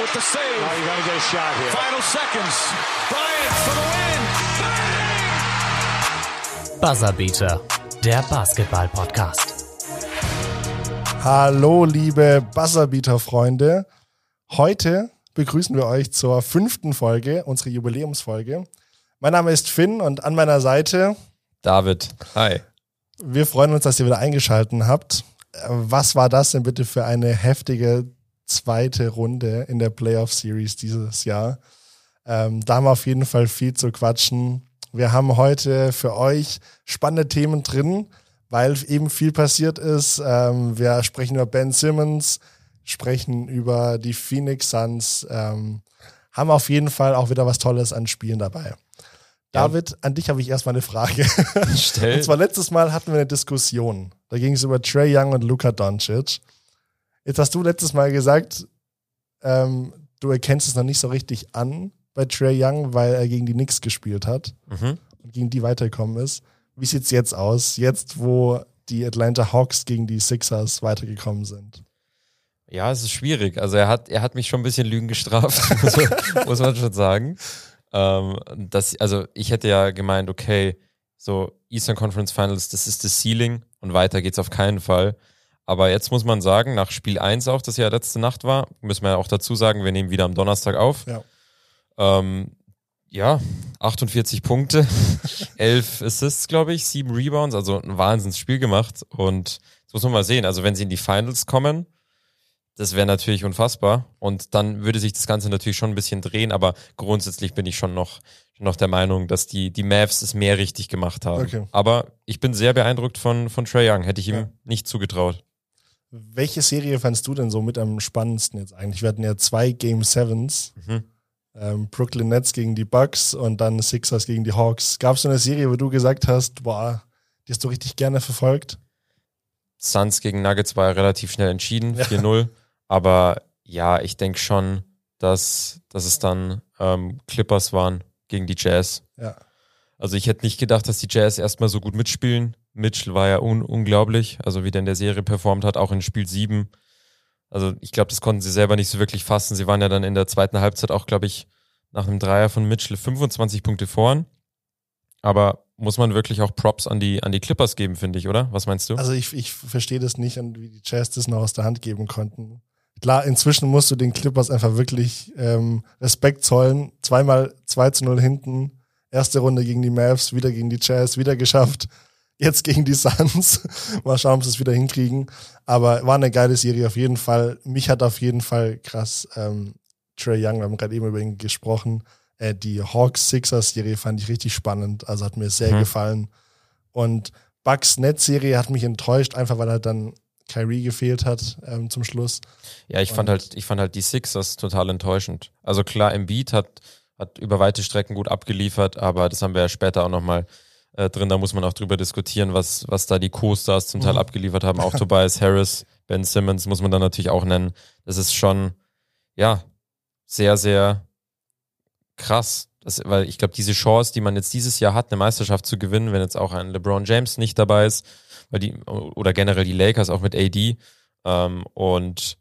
with the save. Now you got to get a shot here. Final seconds. Bryant for the win. Bang! Buzzerbeater, der Basketball-Podcast. Hallo, liebe Buzzerbeater-Freunde. Heute begrüßen wir euch zur fünften Folge, unsere Jubiläumsfolge. Mein Name ist Finn und an meiner Seite David. Hi. Wir freuen uns, dass ihr wieder eingeschaltet habt. Was war das denn bitte für eine heftige zweite Runde in der Playoff Series dieses Jahr? Ähm, da haben wir auf jeden Fall viel zu quatschen. Wir haben heute für euch spannende Themen drin, weil eben viel passiert ist. Ähm, wir sprechen über Ben Simmons, sprechen über die Phoenix Suns, ähm, haben auf jeden Fall auch wieder was Tolles an Spielen dabei. David, an dich habe ich erstmal eine Frage. Stell. Und zwar letztes Mal hatten wir eine Diskussion. Da ging es über Trey Young und Luka Doncic. Jetzt hast du letztes Mal gesagt, ähm, du erkennst es noch nicht so richtig an bei Trey Young, weil er gegen die Knicks gespielt hat Mhm. und gegen die weitergekommen ist. Wie sieht's jetzt aus? Jetzt, wo die Atlanta Hawks gegen die Sixers weitergekommen sind. Ja, es ist schwierig. Also er hat, er hat mich schon ein bisschen Lügen gestraft, muss man, muss man schon sagen. Ähm, das, also ich hätte ja gemeint, okay, so Eastern Conference Finals, das ist das Ceiling und weiter geht's auf keinen Fall. Aber jetzt muss man sagen, nach Spiel 1 auch, das ja letzte Nacht war, müssen wir ja auch dazu sagen, wir nehmen wieder am Donnerstag auf. Ja. Ähm, ja, 48 Punkte, 11 Assists, glaube ich, 7 Rebounds, also ein Wahnsinnsspiel gemacht. Und das muss man mal sehen. Also wenn sie in die Finals kommen, das wäre natürlich unfassbar. Und dann würde sich das Ganze natürlich schon ein bisschen drehen, aber grundsätzlich bin ich schon noch, schon noch der Meinung, dass die, die Mavs es mehr richtig gemacht haben. Okay. Aber ich bin sehr beeindruckt von, von Trey Young. Hätte ich ihm Ja. nicht zugetraut. Welche Serie fandst du denn so mit am spannendsten jetzt eigentlich? Wir hatten ja zwei Game Sevens. Mhm. Ähm, Brooklyn Nets gegen die Bucks und dann Sixers gegen die Hawks. Gab es so eine Serie, wo du gesagt hast, boah, die hast du richtig gerne verfolgt? Suns gegen Nuggets war ja relativ schnell entschieden, Ja. 4-0. Aber ja, ich denke schon, dass, dass es dann ähm, Clippers waren gegen die Jazz. Ja. Also ich hätte nicht gedacht, dass die Jazz erstmal so gut mitspielen. Mitchell war ja un unglaublich, also wie der in der Serie performt hat, auch in Spiel 7. Also ich glaube, das konnten sie selber nicht so wirklich fassen. Sie waren ja dann in der zweiten Halbzeit auch, glaube ich, nach einem Dreier von Mitchell 25 Punkte vorn. Aber muss man wirklich auch Props an die, an die Clippers geben, finde ich, oder? Was meinst du? Also ich, ich verstehe das nicht, wie die Jazz das noch aus der Hand geben konnten. Klar, inzwischen musst du den Clippers einfach wirklich ähm, Respekt zollen. Zweimal 2 zu 0 hinten. Erste Runde gegen die Mavs, wieder gegen die Jazz, wieder geschafft. Jetzt gegen die Suns. Mal schauen, ob sie es wieder hinkriegen. Aber war eine geile Serie auf jeden Fall. Mich hat auf jeden Fall krass ähm, Trey Young, wir haben gerade eben über ihn gesprochen. Äh, die Hawks-Sixers-Serie fand ich richtig spannend. Also hat mir sehr Mhm. gefallen. Und Bucks Net-Serie hat mich enttäuscht, einfach weil halt dann Kyrie gefehlt hat ähm, zum Schluss. Ja, ich fand halt, ich fand halt die Sixers total enttäuschend. Also klar, Embiid hat, hat über weite Strecken gut abgeliefert, aber das haben wir ja später auch nochmal äh, drin. Da muss man auch drüber diskutieren, was, was da die Co-Stars zum Teil Mhm. abgeliefert haben. Auch Tobias Harris, Ben Simmons muss man dann natürlich auch nennen. Das ist schon, ja, sehr, sehr krass. Das, weil ich glaube, diese Chance, die man jetzt dieses Jahr hat, eine Meisterschaft zu gewinnen, wenn jetzt auch ein LeBron James nicht dabei ist, weil die, oder generell die Lakers auch mit AD, ähm, und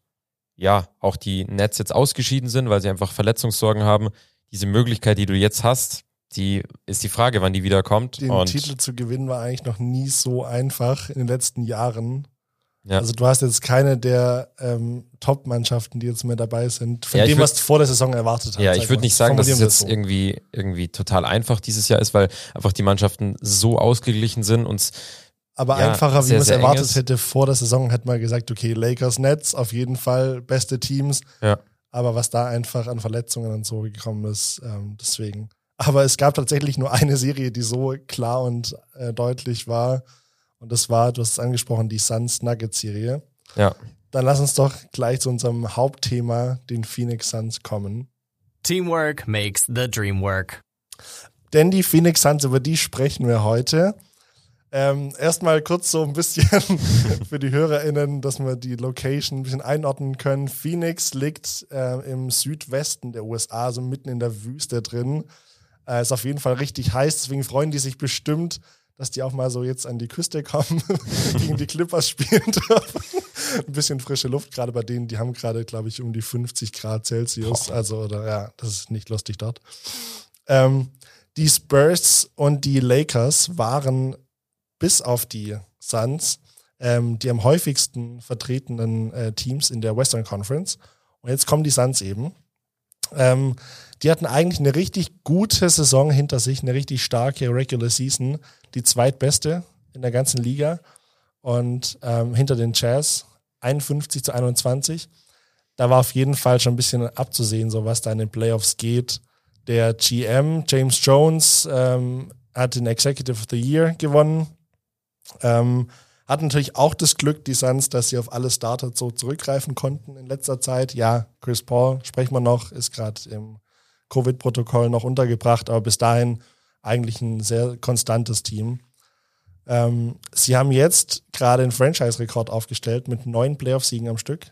ja, auch die Nets jetzt ausgeschieden sind, weil sie einfach Verletzungssorgen haben. Diese Möglichkeit, die du jetzt hast, die ist die Frage, wann die wiederkommt. Den und Titel zu gewinnen war eigentlich noch nie so einfach in den letzten Jahren. ja, Also du hast jetzt keine der ähm, Top-Mannschaften, die jetzt mehr dabei sind, von Ja, dem, was du vor der Saison erwartet hast. ja, ich würde nicht sagen, dass es jetzt so. irgendwie, irgendwie total einfach dieses Jahr ist, weil einfach die Mannschaften so ausgeglichen sind und Aber ja, einfacher, wie sehr, man es erwartet hätte vor der Saison, hätte man gesagt, okay, Lakers, Nets, auf jeden Fall beste Teams. ja. Aber was da einfach an Verletzungen und so gekommen ist, ähm, deswegen. Aber es gab tatsächlich nur eine Serie, die so klar und äh, deutlich war. Und das war, du hast es angesprochen, die Suns-Nuggets-Serie. Ja. Dann lass uns doch gleich zu unserem Hauptthema, den Phoenix Suns, kommen. Teamwork makes the dream work. Denn die Phoenix Suns, über die sprechen wir heute. Ähm, erstmal kurz so ein bisschen für die HörerInnen, dass wir die Location ein bisschen einordnen können. Phoenix liegt äh, im Südwesten der USA, so mitten in der Wüste drin. Äh, ist auf jeden Fall richtig heiß, deswegen freuen die sich bestimmt, dass die auch mal so jetzt an die Küste kommen, gegen die Clippers spielen dürfen. ein bisschen frische Luft, gerade bei denen, die haben gerade, glaube ich, um die 50 Grad Celsius. Also, oder ja, das ist nicht lustig dort. Ähm, die Spurs und die Lakers waren bis auf die Suns ähm, die am häufigsten vertretenen äh, Teams in der Western Conference. Und jetzt kommen die Suns eben. Ähm, die hatten eigentlich eine richtig gute Saison hinter sich, eine richtig starke Regular Season, die zweitbeste in der ganzen Liga und ähm, hinter den Jazz 51 zu 21. Da war auf jeden Fall schon ein bisschen abzusehen, so was da in den Playoffs geht. Der GM James Jones ähm, hat den Executive of the Year gewonnen. Ähm, hat natürlich auch das Glück, die Suns, dass sie auf alle Starter so zurückgreifen konnten in letzter Zeit. Ja, Chris Paul, sprechen wir noch, ist gerade im Covid-Protokoll noch untergebracht, aber bis dahin eigentlich ein sehr konstantes Team. Ähm, sie haben jetzt gerade einen Franchise-Rekord aufgestellt mit neun Playoff-Siegen am Stück.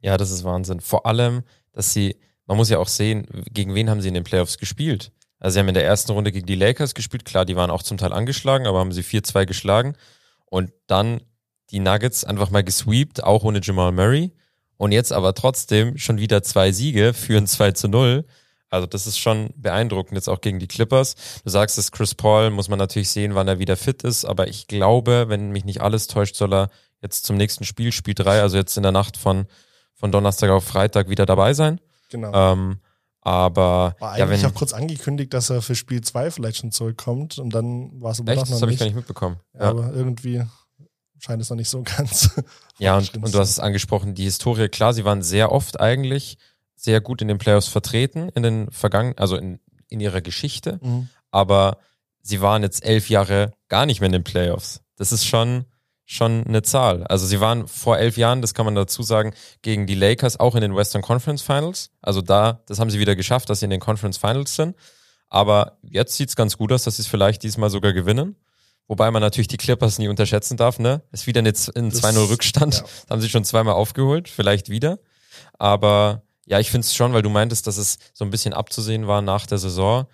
Ja, das ist Wahnsinn. Vor allem, dass sie, man muss ja auch sehen, gegen wen haben sie in den Playoffs gespielt? Also sie haben in der ersten Runde gegen die Lakers gespielt, klar, die waren auch zum Teil angeschlagen, aber haben sie 4-2 geschlagen. Und dann die Nuggets einfach mal gesweept, auch ohne Jamal Murray. Und jetzt aber trotzdem schon wieder zwei Siege, führen 2 zu 0. Also das ist schon beeindruckend, jetzt auch gegen die Clippers. Du sagst es, Chris Paul muss man natürlich sehen, wann er wieder fit ist, aber ich glaube, wenn mich nicht alles täuscht, soll er jetzt zum nächsten Spiel, Spiel 3, also jetzt in der Nacht von, von Donnerstag auf Freitag wieder dabei sein. Genau. Ähm, aber War ja, eigentlich wenn, auch kurz angekündigt, dass er für Spiel 2 vielleicht schon zurückkommt und dann war es aber echt, noch das habe ich gar nicht mitbekommen. Ja, Aber irgendwie scheint es noch nicht so ganz. Ja, und, und du hast es angesprochen, die Historie, klar, sie waren sehr oft eigentlich sehr gut in den Playoffs vertreten, in den vergangenen, also in, in ihrer Geschichte, Mhm. aber sie waren jetzt elf Jahre gar nicht mehr in den Playoffs. Das ist schon, schon eine Zahl. Also sie waren vor elf Jahren, das kann man dazu sagen, gegen die Lakers auch in den Western Conference Finals. Also da, das haben sie wieder geschafft, dass sie in den Conference Finals sind. Aber jetzt sieht's ganz gut aus, dass sie es vielleicht diesmal sogar gewinnen. Wobei man natürlich die Clippers nie unterschätzen darf, ne? Ist wieder ein Das- 2-0 Rückstand. ja. Das haben sie schon zweimal aufgeholt, vielleicht wieder. Aber ja, ich finde es schon, weil du meintest, dass es so ein bisschen abzusehen war nach der Saison,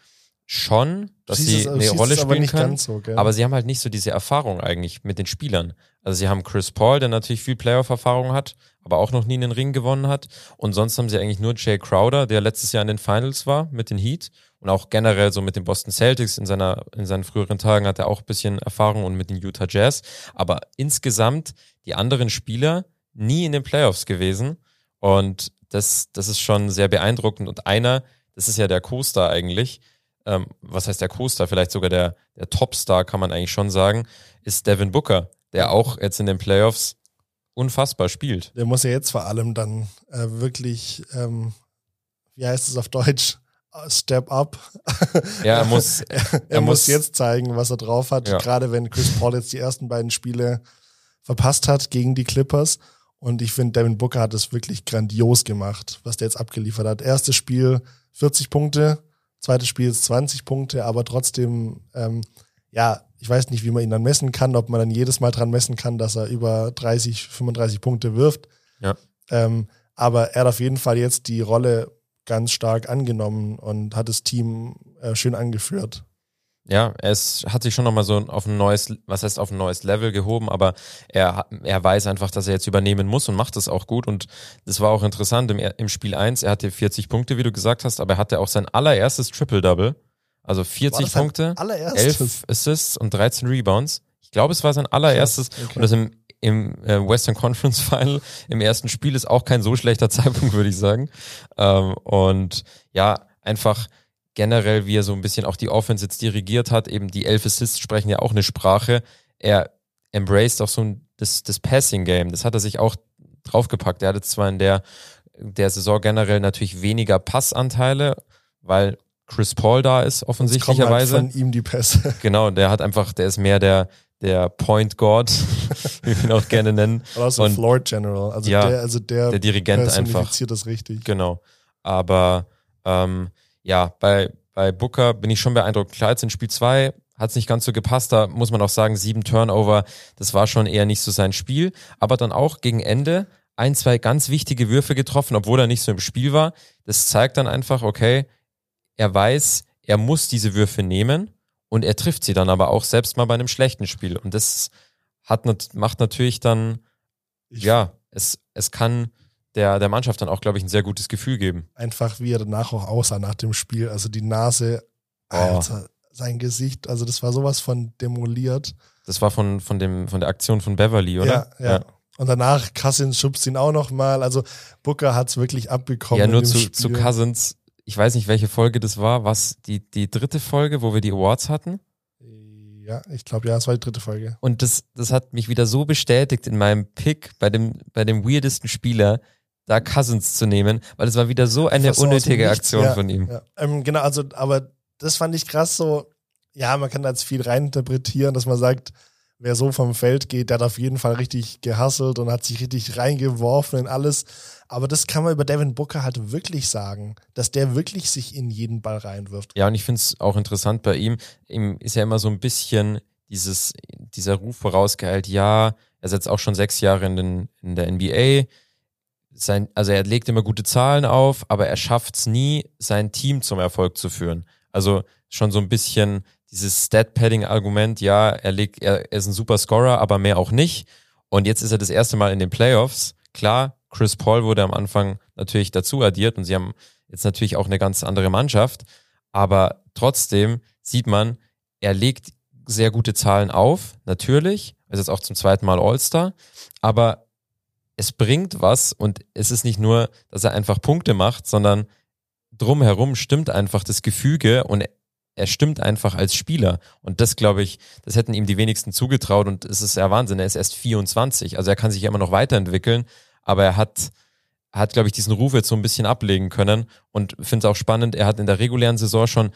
schon, dass sie es- eine Rolle spielen können. so? Aber sie haben halt nicht so diese Erfahrung eigentlich mit den Spielern. Also sie haben Chris Paul, der natürlich viel Playoff-Erfahrung hat, aber auch noch nie einen Ring gewonnen hat. Und sonst haben sie eigentlich nur Jay Crowder, der letztes Jahr in den Finals war mit den Heat. Und auch generell so mit den Boston Celtics in seiner, in seinen früheren Tagen hat er auch ein bisschen Erfahrung und mit den Utah Jazz. Aber insgesamt die anderen Spieler nie in den Playoffs gewesen. Und das, das ist schon sehr beeindruckend. Und einer, das ist ja der Co-Star eigentlich, ähm, was heißt der Co-Star, vielleicht sogar der, der Top-Star, kann man eigentlich schon sagen, ist Devin Booker, der auch jetzt in den Playoffs unfassbar spielt. Der muss ja jetzt vor allem dann äh, wirklich, ähm, wie heißt es auf Deutsch? Step up. Ja, er muss, er, er muss muss- jetzt zeigen, was er drauf hat. Ja. Gerade wenn Chris Paul jetzt die ersten beiden Spiele verpasst hat gegen die Clippers. Und ich finde, Devin Booker hat es wirklich grandios gemacht, was der jetzt abgeliefert hat. Erstes Spiel 40 Punkte, zweites Spiel ist 20 Punkte, aber trotzdem, ähm, ja, ich weiß nicht, wie man ihn dann messen kann, ob man dann jedes Mal dran messen kann, dass er über 30, 35 Punkte wirft. Ja. Ähm, aber er hat auf jeden Fall jetzt die Rolle ganz stark angenommen und hat das Team äh, schön angeführt. Ja, ist, hat sich schon nochmal so auf ein neues, was heißt auf ein neues Level gehoben, aber er, er weiß einfach, dass er jetzt übernehmen muss und macht es auch gut. Und das war auch interessant im, im Spiel 1, er hatte 40 Punkte, wie du gesagt hast, aber er hatte auch sein allererstes Triple-Double. Also 40 das sein Punkte, allererstes? 11 Assists und 13 Rebounds. Ich glaube, es war sein allererstes. Okay. Und das im, im äh, Western Conference Final im ersten Spiel ist auch kein so schlechter Zeitpunkt, würde ich sagen. Ähm, und ja, einfach generell, wie er so ein bisschen auch die Offense jetzt dirigiert hat, eben die elf Assists sprechen ja auch eine Sprache. Er embraced auch so ein, das, das Passing-Game. Das hat er sich auch draufgepackt. Er hatte zwar in der, der Saison generell natürlich weniger Passanteile, weil Chris Paul da ist, halt offensichtlicherweise. von ihm die Pässe. Genau, der hat einfach, der ist mehr der, der Point God, wie wir ihn auch gerne nennen. Oder so Und- Floor General. Also Ja, der, also der, Der Dirigent einfach. das richtig. Genau. Aber ähm, ja, bei, bei Booker bin ich schon beeindruckt. Klar, jetzt in Spiel 2 hat es nicht ganz so gepasst. Da muss man auch sagen, sieben Turnover, das war schon eher nicht so sein Spiel. Aber dann auch gegen Ende ein, zwei ganz wichtige Würfe getroffen, obwohl er nicht so im Spiel war. Das zeigt dann einfach, okay, er weiß, er muss diese Würfe nehmen und er trifft sie dann aber auch selbst mal bei einem schlechten Spiel. Und das hat, macht natürlich dann, Ich, ja, es, es kann der, der Mannschaft dann auch, glaube ich, ein sehr gutes Gefühl geben. Einfach wie er danach auch aussah nach dem Spiel. Also die Nase, Oh. Alter, sein Gesicht, also das war sowas von demoliert. Das war von, von, dem, von der Aktion von Beverly, oder? Ja, ja. Und danach Cousins schubst ihn auch nochmal. Also Booker hat's wirklich abbekommen. Ja, nur zu, Spiel. zu Cousins. Ich weiß nicht, welche Folge das war. Was, die, die dritte Folge, wo wir die Awards hatten? Ja, ich glaube, ja, es war die dritte Folge. Und das, das hat mich wieder so bestätigt in meinem Pick bei dem, bei dem weirdesten Spieler, da Cousins zu nehmen, weil es war wieder so eine so unnötige Aktion ja, von ihm. Ja. Ähm, genau, also, aber das fand ich krass so. Ja, man kann da jetzt viel reininterpretieren, dass man sagt, wer so vom Feld geht, der hat auf jeden Fall richtig gehasselt und hat sich richtig reingeworfen in alles. Aber das kann man über Devin Booker halt wirklich sagen, dass der wirklich sich in jeden Ball reinwirft. Ja, und ich finde es auch interessant bei ihm. Ihm ist ja immer so ein bisschen dieses, dieser Ruf vorausgeeilt, ja, er setzt auch schon sechs Jahre in, den, in der NBA. Sein, also er legt immer gute Zahlen auf, aber er schafft es nie, sein Team zum Erfolg zu führen. Also schon so ein bisschen dieses Stat-Padding-Argument, ja, er, legt, er, er ist ein super Scorer, aber mehr auch nicht. Und jetzt ist er das erste Mal in den Playoffs. Klar, Chris Paul wurde am Anfang natürlich dazu addiert und sie haben jetzt natürlich auch eine ganz andere Mannschaft. Aber trotzdem sieht man, er legt sehr gute Zahlen auf, natürlich. Er ist jetzt auch zum zweiten Mal All-Star. Aber es bringt was und es ist nicht nur, dass er einfach Punkte macht, sondern drumherum stimmt einfach das Gefüge und er stimmt einfach als Spieler. Und das, glaube ich, das hätten ihm die wenigsten zugetraut und es ist ja Wahnsinn. Er ist erst 24, also er kann sich ja immer noch weiterentwickeln, aber er hat, hat, glaube ich, diesen Ruf jetzt so ein bisschen ablegen können und finde es auch spannend. Er hat in der regulären Saison schon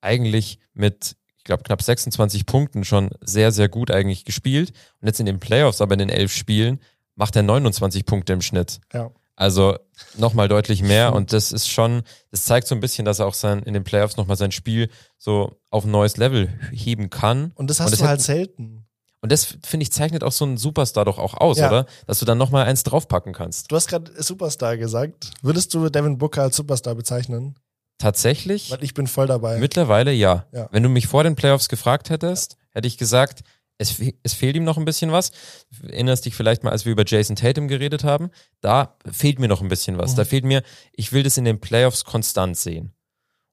eigentlich mit, ich glaube, knapp 26 Punkten schon sehr, sehr gut eigentlich gespielt. Und jetzt in den Playoffs, aber in den elf Spielen, macht er 29 Punkte im Schnitt. Ja. Also nochmal deutlich mehr und das ist schon, das zeigt so ein bisschen, dass er auch sein, in den Playoffs nochmal sein Spiel so auf ein neues Level heben kann. Und das hast das du halt selten. Und das, finde ich, zeichnet auch so einen Superstar doch auch aus, Ja. oder? Dass du dann nochmal eins draufpacken kannst. Du hast gerade Superstar gesagt. Würdest du Devin Booker als Superstar bezeichnen? Tatsächlich, Weil ich bin voll dabei. mittlerweile ja. Ja. Wenn du mich vor den Playoffs gefragt hättest, hätte ich gesagt, es, es fehlt ihm noch ein bisschen was. Erinnerst dich vielleicht mal, als wir über Jason Tatum geredet haben? Da fehlt mir noch ein bisschen was. Mhm. Da fehlt mir, ich will das in den Playoffs konstant sehen.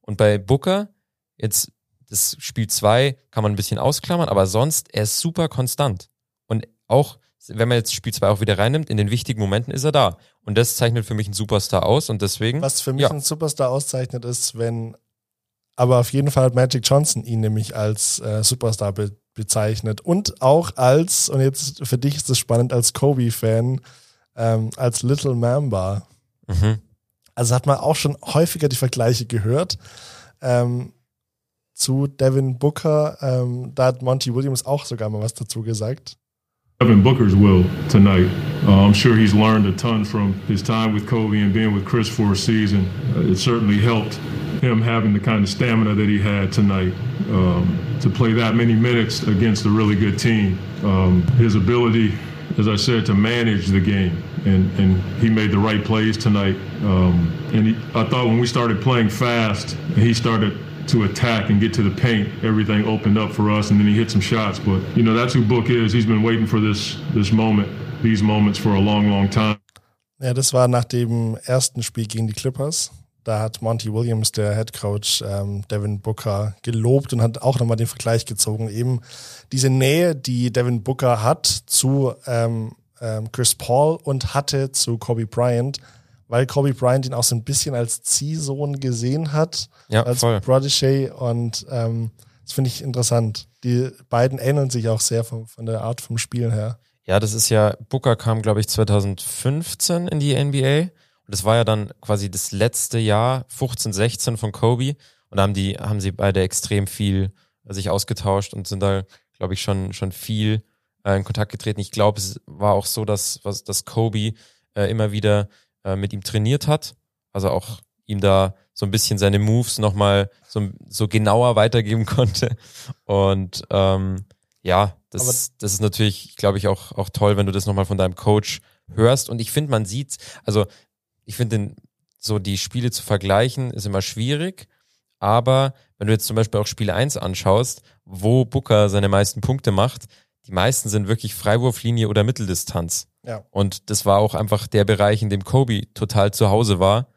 Und bei Booker, jetzt das Spiel 2 kann man ein bisschen ausklammern, aber sonst, er ist super konstant. Und auch, wenn man jetzt Spiel 2 auch wieder reinnimmt, in den wichtigen Momenten ist er da. Und das zeichnet für mich einen Superstar aus und deswegen. Was für mich Ja. ein Superstar auszeichnet, ist, wenn, aber auf jeden Fall hat Magic Johnson ihn nämlich als äh, Superstar be bezeichnet und auch als, und jetzt für dich ist es spannend, als Kobe-Fan, ähm, als Little Mamba. Mhm. Also hat man auch schon häufiger die Vergleiche gehört. Ähm, zu Devin Booker, ähm, da hat Monty Williams auch sogar mal was dazu gesagt. Devin Booker's will tonight. Uh, I'm sure he's learned a ton from his time with Kobe and being with Chris for a season. Uh, it certainly helped him having the kind of stamina that he had tonight um, to play that many minutes against a really good team. Um, his ability, as I said, to manage the game, and, and he made the right plays tonight. Um, and he, I thought when we started playing fast, he started to attack and get to the paint, everything opened up for us, and then he hit some shots. But you know that's who Book is. He's been waiting for this this moment, these moments for a long, long time. Ja, das war nach dem ersten Spiel gegen die Clippers. Da hat Monty Williams, der Head Coach, ähm, Devin Booker gelobt und hat auch nochmal den Vergleich gezogen. Eben diese Nähe, die Devin Booker hat zu ähm, ähm, Chris Paul und hatte zu Kobe Bryant, weil Kobe Bryant ihn auch so ein bisschen als Ziehsohn gesehen hat, Ja, als voll. Protégé und ähm, das finde ich interessant. Die beiden ähneln sich auch sehr von, von der Art vom Spielen her. Ja, das ist ja, Booker kam, glaube ich, 2015 in die NBA. Und das war ja dann quasi das letzte Jahr, 15, 16 von Kobe. Und da haben die, haben sie beide extrem viel äh, sich ausgetauscht und sind da, glaube ich, schon, schon viel äh, in Kontakt getreten. Ich glaube, es war auch so, dass, was, dass Kobe äh, immer wieder äh, mit ihm trainiert hat. Also auch ihm da so ein bisschen seine Moves nochmal so, so genauer weitergeben konnte. Und ähm, ja, das, das ist natürlich, glaube ich, auch, auch toll, wenn du das nochmal von deinem Coach hörst. Und ich finde, man sieht, also ich finde, so die Spiele zu vergleichen, ist immer schwierig. Aber wenn du jetzt zum Beispiel auch Spiel 1 anschaust, wo Booker seine meisten Punkte macht, die meisten sind wirklich Freiwurflinie oder Mitteldistanz. Ja. Und das war auch einfach der Bereich, in dem Kobe total zu Hause war.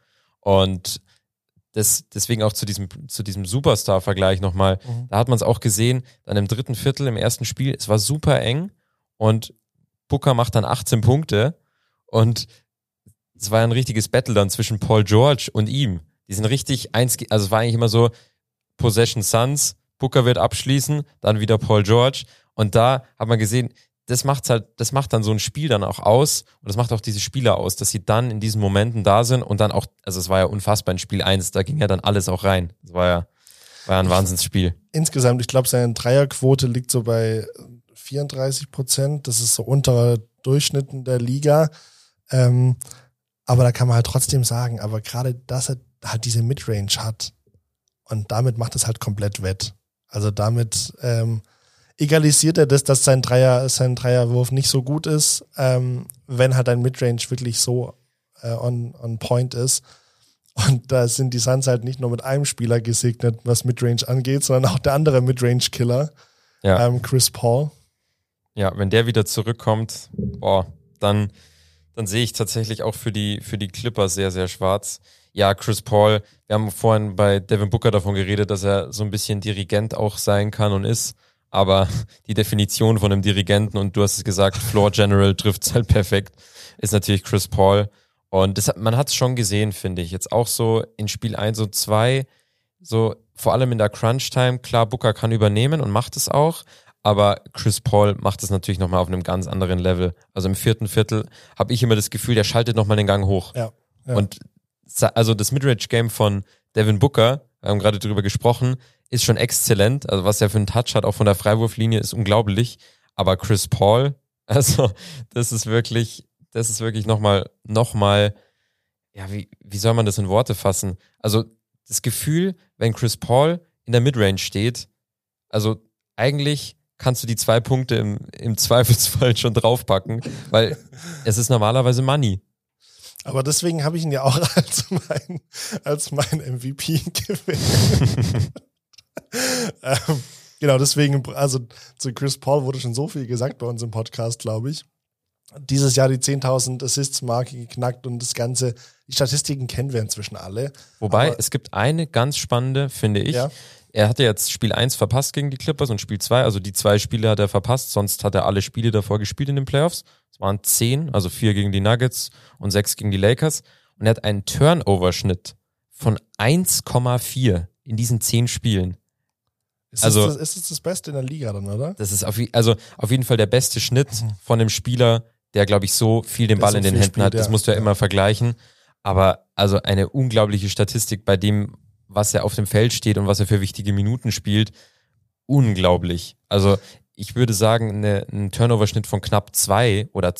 Und das, deswegen auch zu diesem, zu diesem Superstar-Vergleich nochmal. Mhm. Da hat man es auch gesehen, dann im dritten Viertel im ersten Spiel, es war super eng und Booker macht dann 18 Punkte und es war ein richtiges Battle dann zwischen Paul George und ihm. Die sind richtig eins, also es war eigentlich immer so Possession Suns, Booker wird abschließen, dann wieder Paul George und da hat man gesehen, das macht's halt, das macht dann so ein Spiel dann auch aus und das macht auch diese Spieler aus, dass sie dann in diesen Momenten da sind und dann auch, also es war ja unfassbar in Spiel 1, da ging ja dann alles auch rein. Das war ja, war ja ein Wahnsinnsspiel. Insgesamt, ich glaube, seine Dreierquote liegt so bei 34 Prozent. Das ist so unterer Durchschnitten der Liga. Ähm, aber da kann man halt trotzdem sagen, aber gerade, dass er halt diese Midrange hat und damit macht es halt komplett wett. Also damit ähm, egalisiert er das, dass sein Dreier, sein Dreierwurf nicht so gut ist, ähm, wenn halt ein Midrange wirklich so äh, on, on point ist. Und da sind die Suns halt nicht nur mit einem Spieler gesegnet, was Midrange angeht, sondern auch der andere Midrange-Killer, Ja. ähm, Chris Paul. Ja, wenn der wieder zurückkommt, boah, dann, dann sehe ich tatsächlich auch für die, für die Clippers sehr, sehr schwarz. Ja, Chris Paul, wir haben vorhin bei Devin Booker davon geredet, dass er so ein bisschen Dirigent auch sein kann und ist. Aber die Definition von einem Dirigenten, und du hast es gesagt, Floor General trifft halt perfekt, ist natürlich Chris Paul. Und das man hat es schon gesehen, finde ich. Jetzt auch so in Spiel 1 und 2, so vor allem in der Crunch-Time, klar, Booker kann übernehmen und macht es auch, aber Chris Paul macht es natürlich nochmal auf einem ganz anderen Level. Also im vierten Viertel habe ich immer das Gefühl, der schaltet nochmal den Gang hoch. Ja. ja. Und also das Midrange-Game von Devin Booker, wir haben gerade drüber gesprochen, ist schon exzellent. Also was er für einen Touch hat, auch von der Freiwurflinie, ist unglaublich. Aber Chris Paul, also das ist wirklich, das ist wirklich nochmal, nochmal, ja, wie, wie soll man das in Worte fassen? Also das Gefühl, wenn Chris Paul in der Midrange steht, also eigentlich kannst du die zwei Punkte im, im Zweifelsfall schon draufpacken, weil es ist normalerweise Money. Aber deswegen habe ich ihn ja auch als mein, als mein MVP gewählt. ähm, genau, deswegen, also zu Chris Paul wurde schon so viel gesagt bei uns im Podcast, glaube ich. Dieses Jahr die 10.000 Assists-Marke geknackt und das Ganze, die Statistiken kennen wir inzwischen alle. Wobei, Aber- es gibt eine ganz spannende, finde ich. Ja. Er hatte jetzt Spiel 1 verpasst gegen die Clippers und Spiel 2, also die zwei Spiele hat er verpasst, sonst hat er alle Spiele davor gespielt in den Playoffs. Es waren 10, also 4 gegen die Nuggets und 6 gegen die Lakers. Und er hat einen Turnover-Schnitt von 1,4 in diesen 10 Spielen. Ist, Also- das, ist das das Beste in der Liga dann, oder? Das ist auf, also auf jeden Fall der beste Schnitt von einem Spieler, der, glaube ich, so viel den Ball so in den Händen hat. spielt, Das ja. musst du ja Ja. immer vergleichen. Aber also eine unglaubliche Statistik bei dem, was er auf dem Feld steht und was er für wichtige Minuten spielt. Unglaublich. Also ich würde sagen, eine, ein Turnover-Schnitt von knapp zwei oder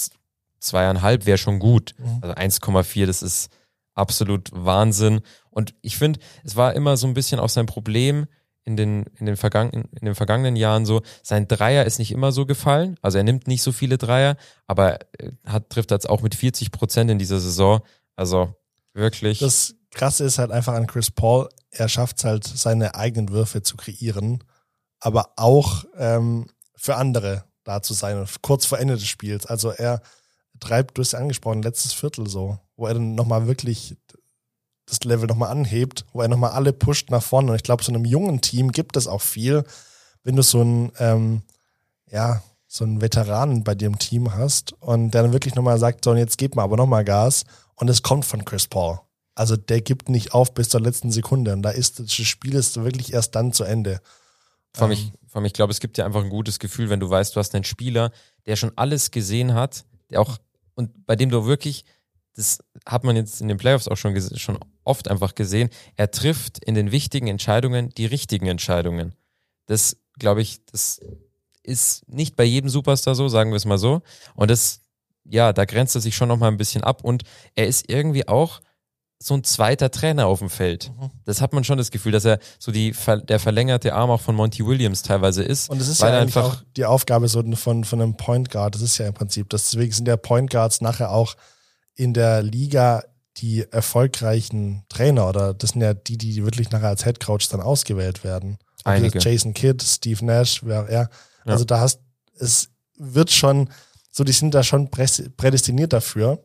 zweieinhalb wäre schon gut. Mhm. Also 1,4, das ist absolut Wahnsinn. Und ich finde, es war immer so ein bisschen auch sein Problem in den, in den, vergangenen, in den vergangenen Jahren so, sein Dreier ist nicht immer so gefallen. Also er nimmt nicht so viele Dreier, aber äh, hat, trifft jetzt auch mit 40 Prozent in dieser Saison. Also wirklich. Das Krasse ist halt einfach an Chris Paul, er schafft es halt, seine eigenen Würfe zu kreieren, aber auch ähm, für andere da zu sein, kurz vor Ende des Spiels. Also er treibt, du hast ja angesprochen, letztes Viertel so, wo er dann nochmal wirklich das Level nochmal anhebt, wo er nochmal alle pusht nach vorne. Und ich glaube, so einem jungen Team gibt es auch viel, wenn du so einen, ähm, ja, so einen Veteranen bei dir im Team hast und der dann wirklich nochmal sagt, so, und jetzt gebt mal aber nochmal Gas. Und es kommt von Chris Paul. Also der gibt nicht auf bis zur letzten Sekunde. Und da ist das Spiel ist wirklich erst dann zu Ende. Vor Ähm, mich, vor mich, ich glaube, es gibt dir einfach ein gutes Gefühl, wenn du weißt, du hast einen Spieler, der schon alles gesehen hat, der auch, und bei dem du wirklich, das hat man jetzt in den Playoffs auch schon, schon oft einfach gesehen, er trifft in den wichtigen Entscheidungen die richtigen Entscheidungen. Das, glaube ich, das ist nicht bei jedem Superstar so, sagen wir es mal so. Und das, ja, da grenzt er sich schon nochmal ein bisschen ab und er ist irgendwie auch so ein zweiter Trainer auf dem Feld. Mhm. Das hat man schon das Gefühl, dass er so die, der verlängerte Arm auch von Monty Williams teilweise ist. Und es ist ja einfach, die Aufgabe so von, von einem Point Guard. Das ist ja im Prinzip. Deswegen sind ja Point Guards nachher auch in der Liga die erfolgreichen Trainer oder das sind ja die, die wirklich nachher als Head Coach dann ausgewählt werden. Einige. Jason Kidd, Steve Nash, wer auch er. Also da hast, es wird schon so die sind da schon prädestiniert dafür,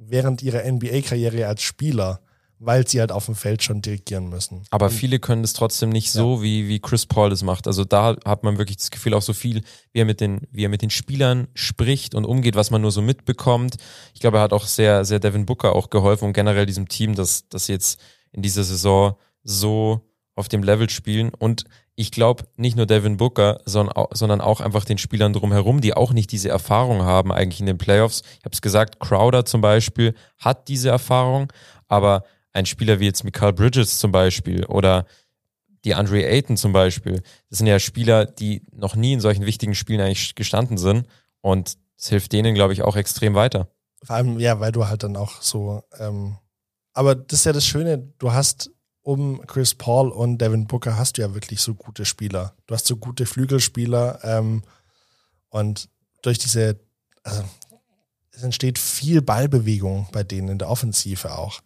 während ihrer NBA-Karriere als Spieler weil sie halt auf dem Feld schon dirigieren müssen. Aber und viele können es trotzdem nicht so, ja. wie, wie Chris Paul das macht. Also da hat man wirklich das Gefühl, auch so viel, wie er mit den, wie er mit den Spielern spricht und umgeht, was man nur so mitbekommt. Ich glaube, er hat auch sehr, sehr Devin Booker auch geholfen und generell diesem Team, dass, dass sie jetzt in dieser Saison so auf dem Level spielen. Und ich glaube, nicht nur Devin Booker, sondern auch einfach den Spielern drumherum, die auch nicht diese Erfahrung haben eigentlich in den Playoffs. Ich habe es gesagt, Crowder zum Beispiel hat diese Erfahrung, aber ein Spieler wie jetzt Mikael Bridges zum Beispiel oder die Andre Ayton zum Beispiel, das sind ja Spieler, die noch nie in solchen wichtigen Spielen eigentlich gestanden sind und es hilft denen, glaube ich, auch extrem weiter. Vor allem, ja, weil du halt dann auch so, ähm, aber das ist ja das Schöne, du hast um Chris Paul und Devin Booker hast du ja wirklich so gute Spieler. Du hast so gute Flügelspieler ähm, und durch diese, also es entsteht viel Ballbewegung bei denen in der Offensive auch.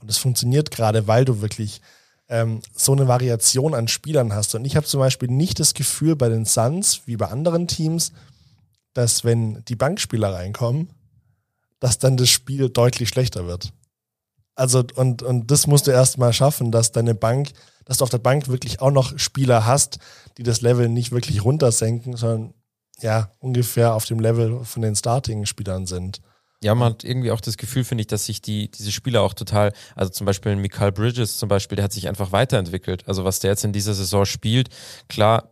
Und das funktioniert gerade, weil du wirklich ähm, so eine Variation an Spielern hast. Und ich habe zum Beispiel nicht das Gefühl bei den Suns, wie bei anderen Teams, dass wenn die Bankspieler reinkommen, dass dann das Spiel deutlich schlechter wird. Also, und, und das musst du erstmal schaffen, dass deine Bank, dass du auf der Bank wirklich auch noch Spieler hast, die das Level nicht wirklich runtersenken, sondern ja, ungefähr auf dem Level von den Starting-Spielern sind. Ja, man hat irgendwie auch das Gefühl, finde ich, dass sich die, diese Spieler auch total, also zum Beispiel Mikael Bridges zum Beispiel, der hat sich einfach weiterentwickelt. Also was der jetzt in dieser Saison spielt, klar,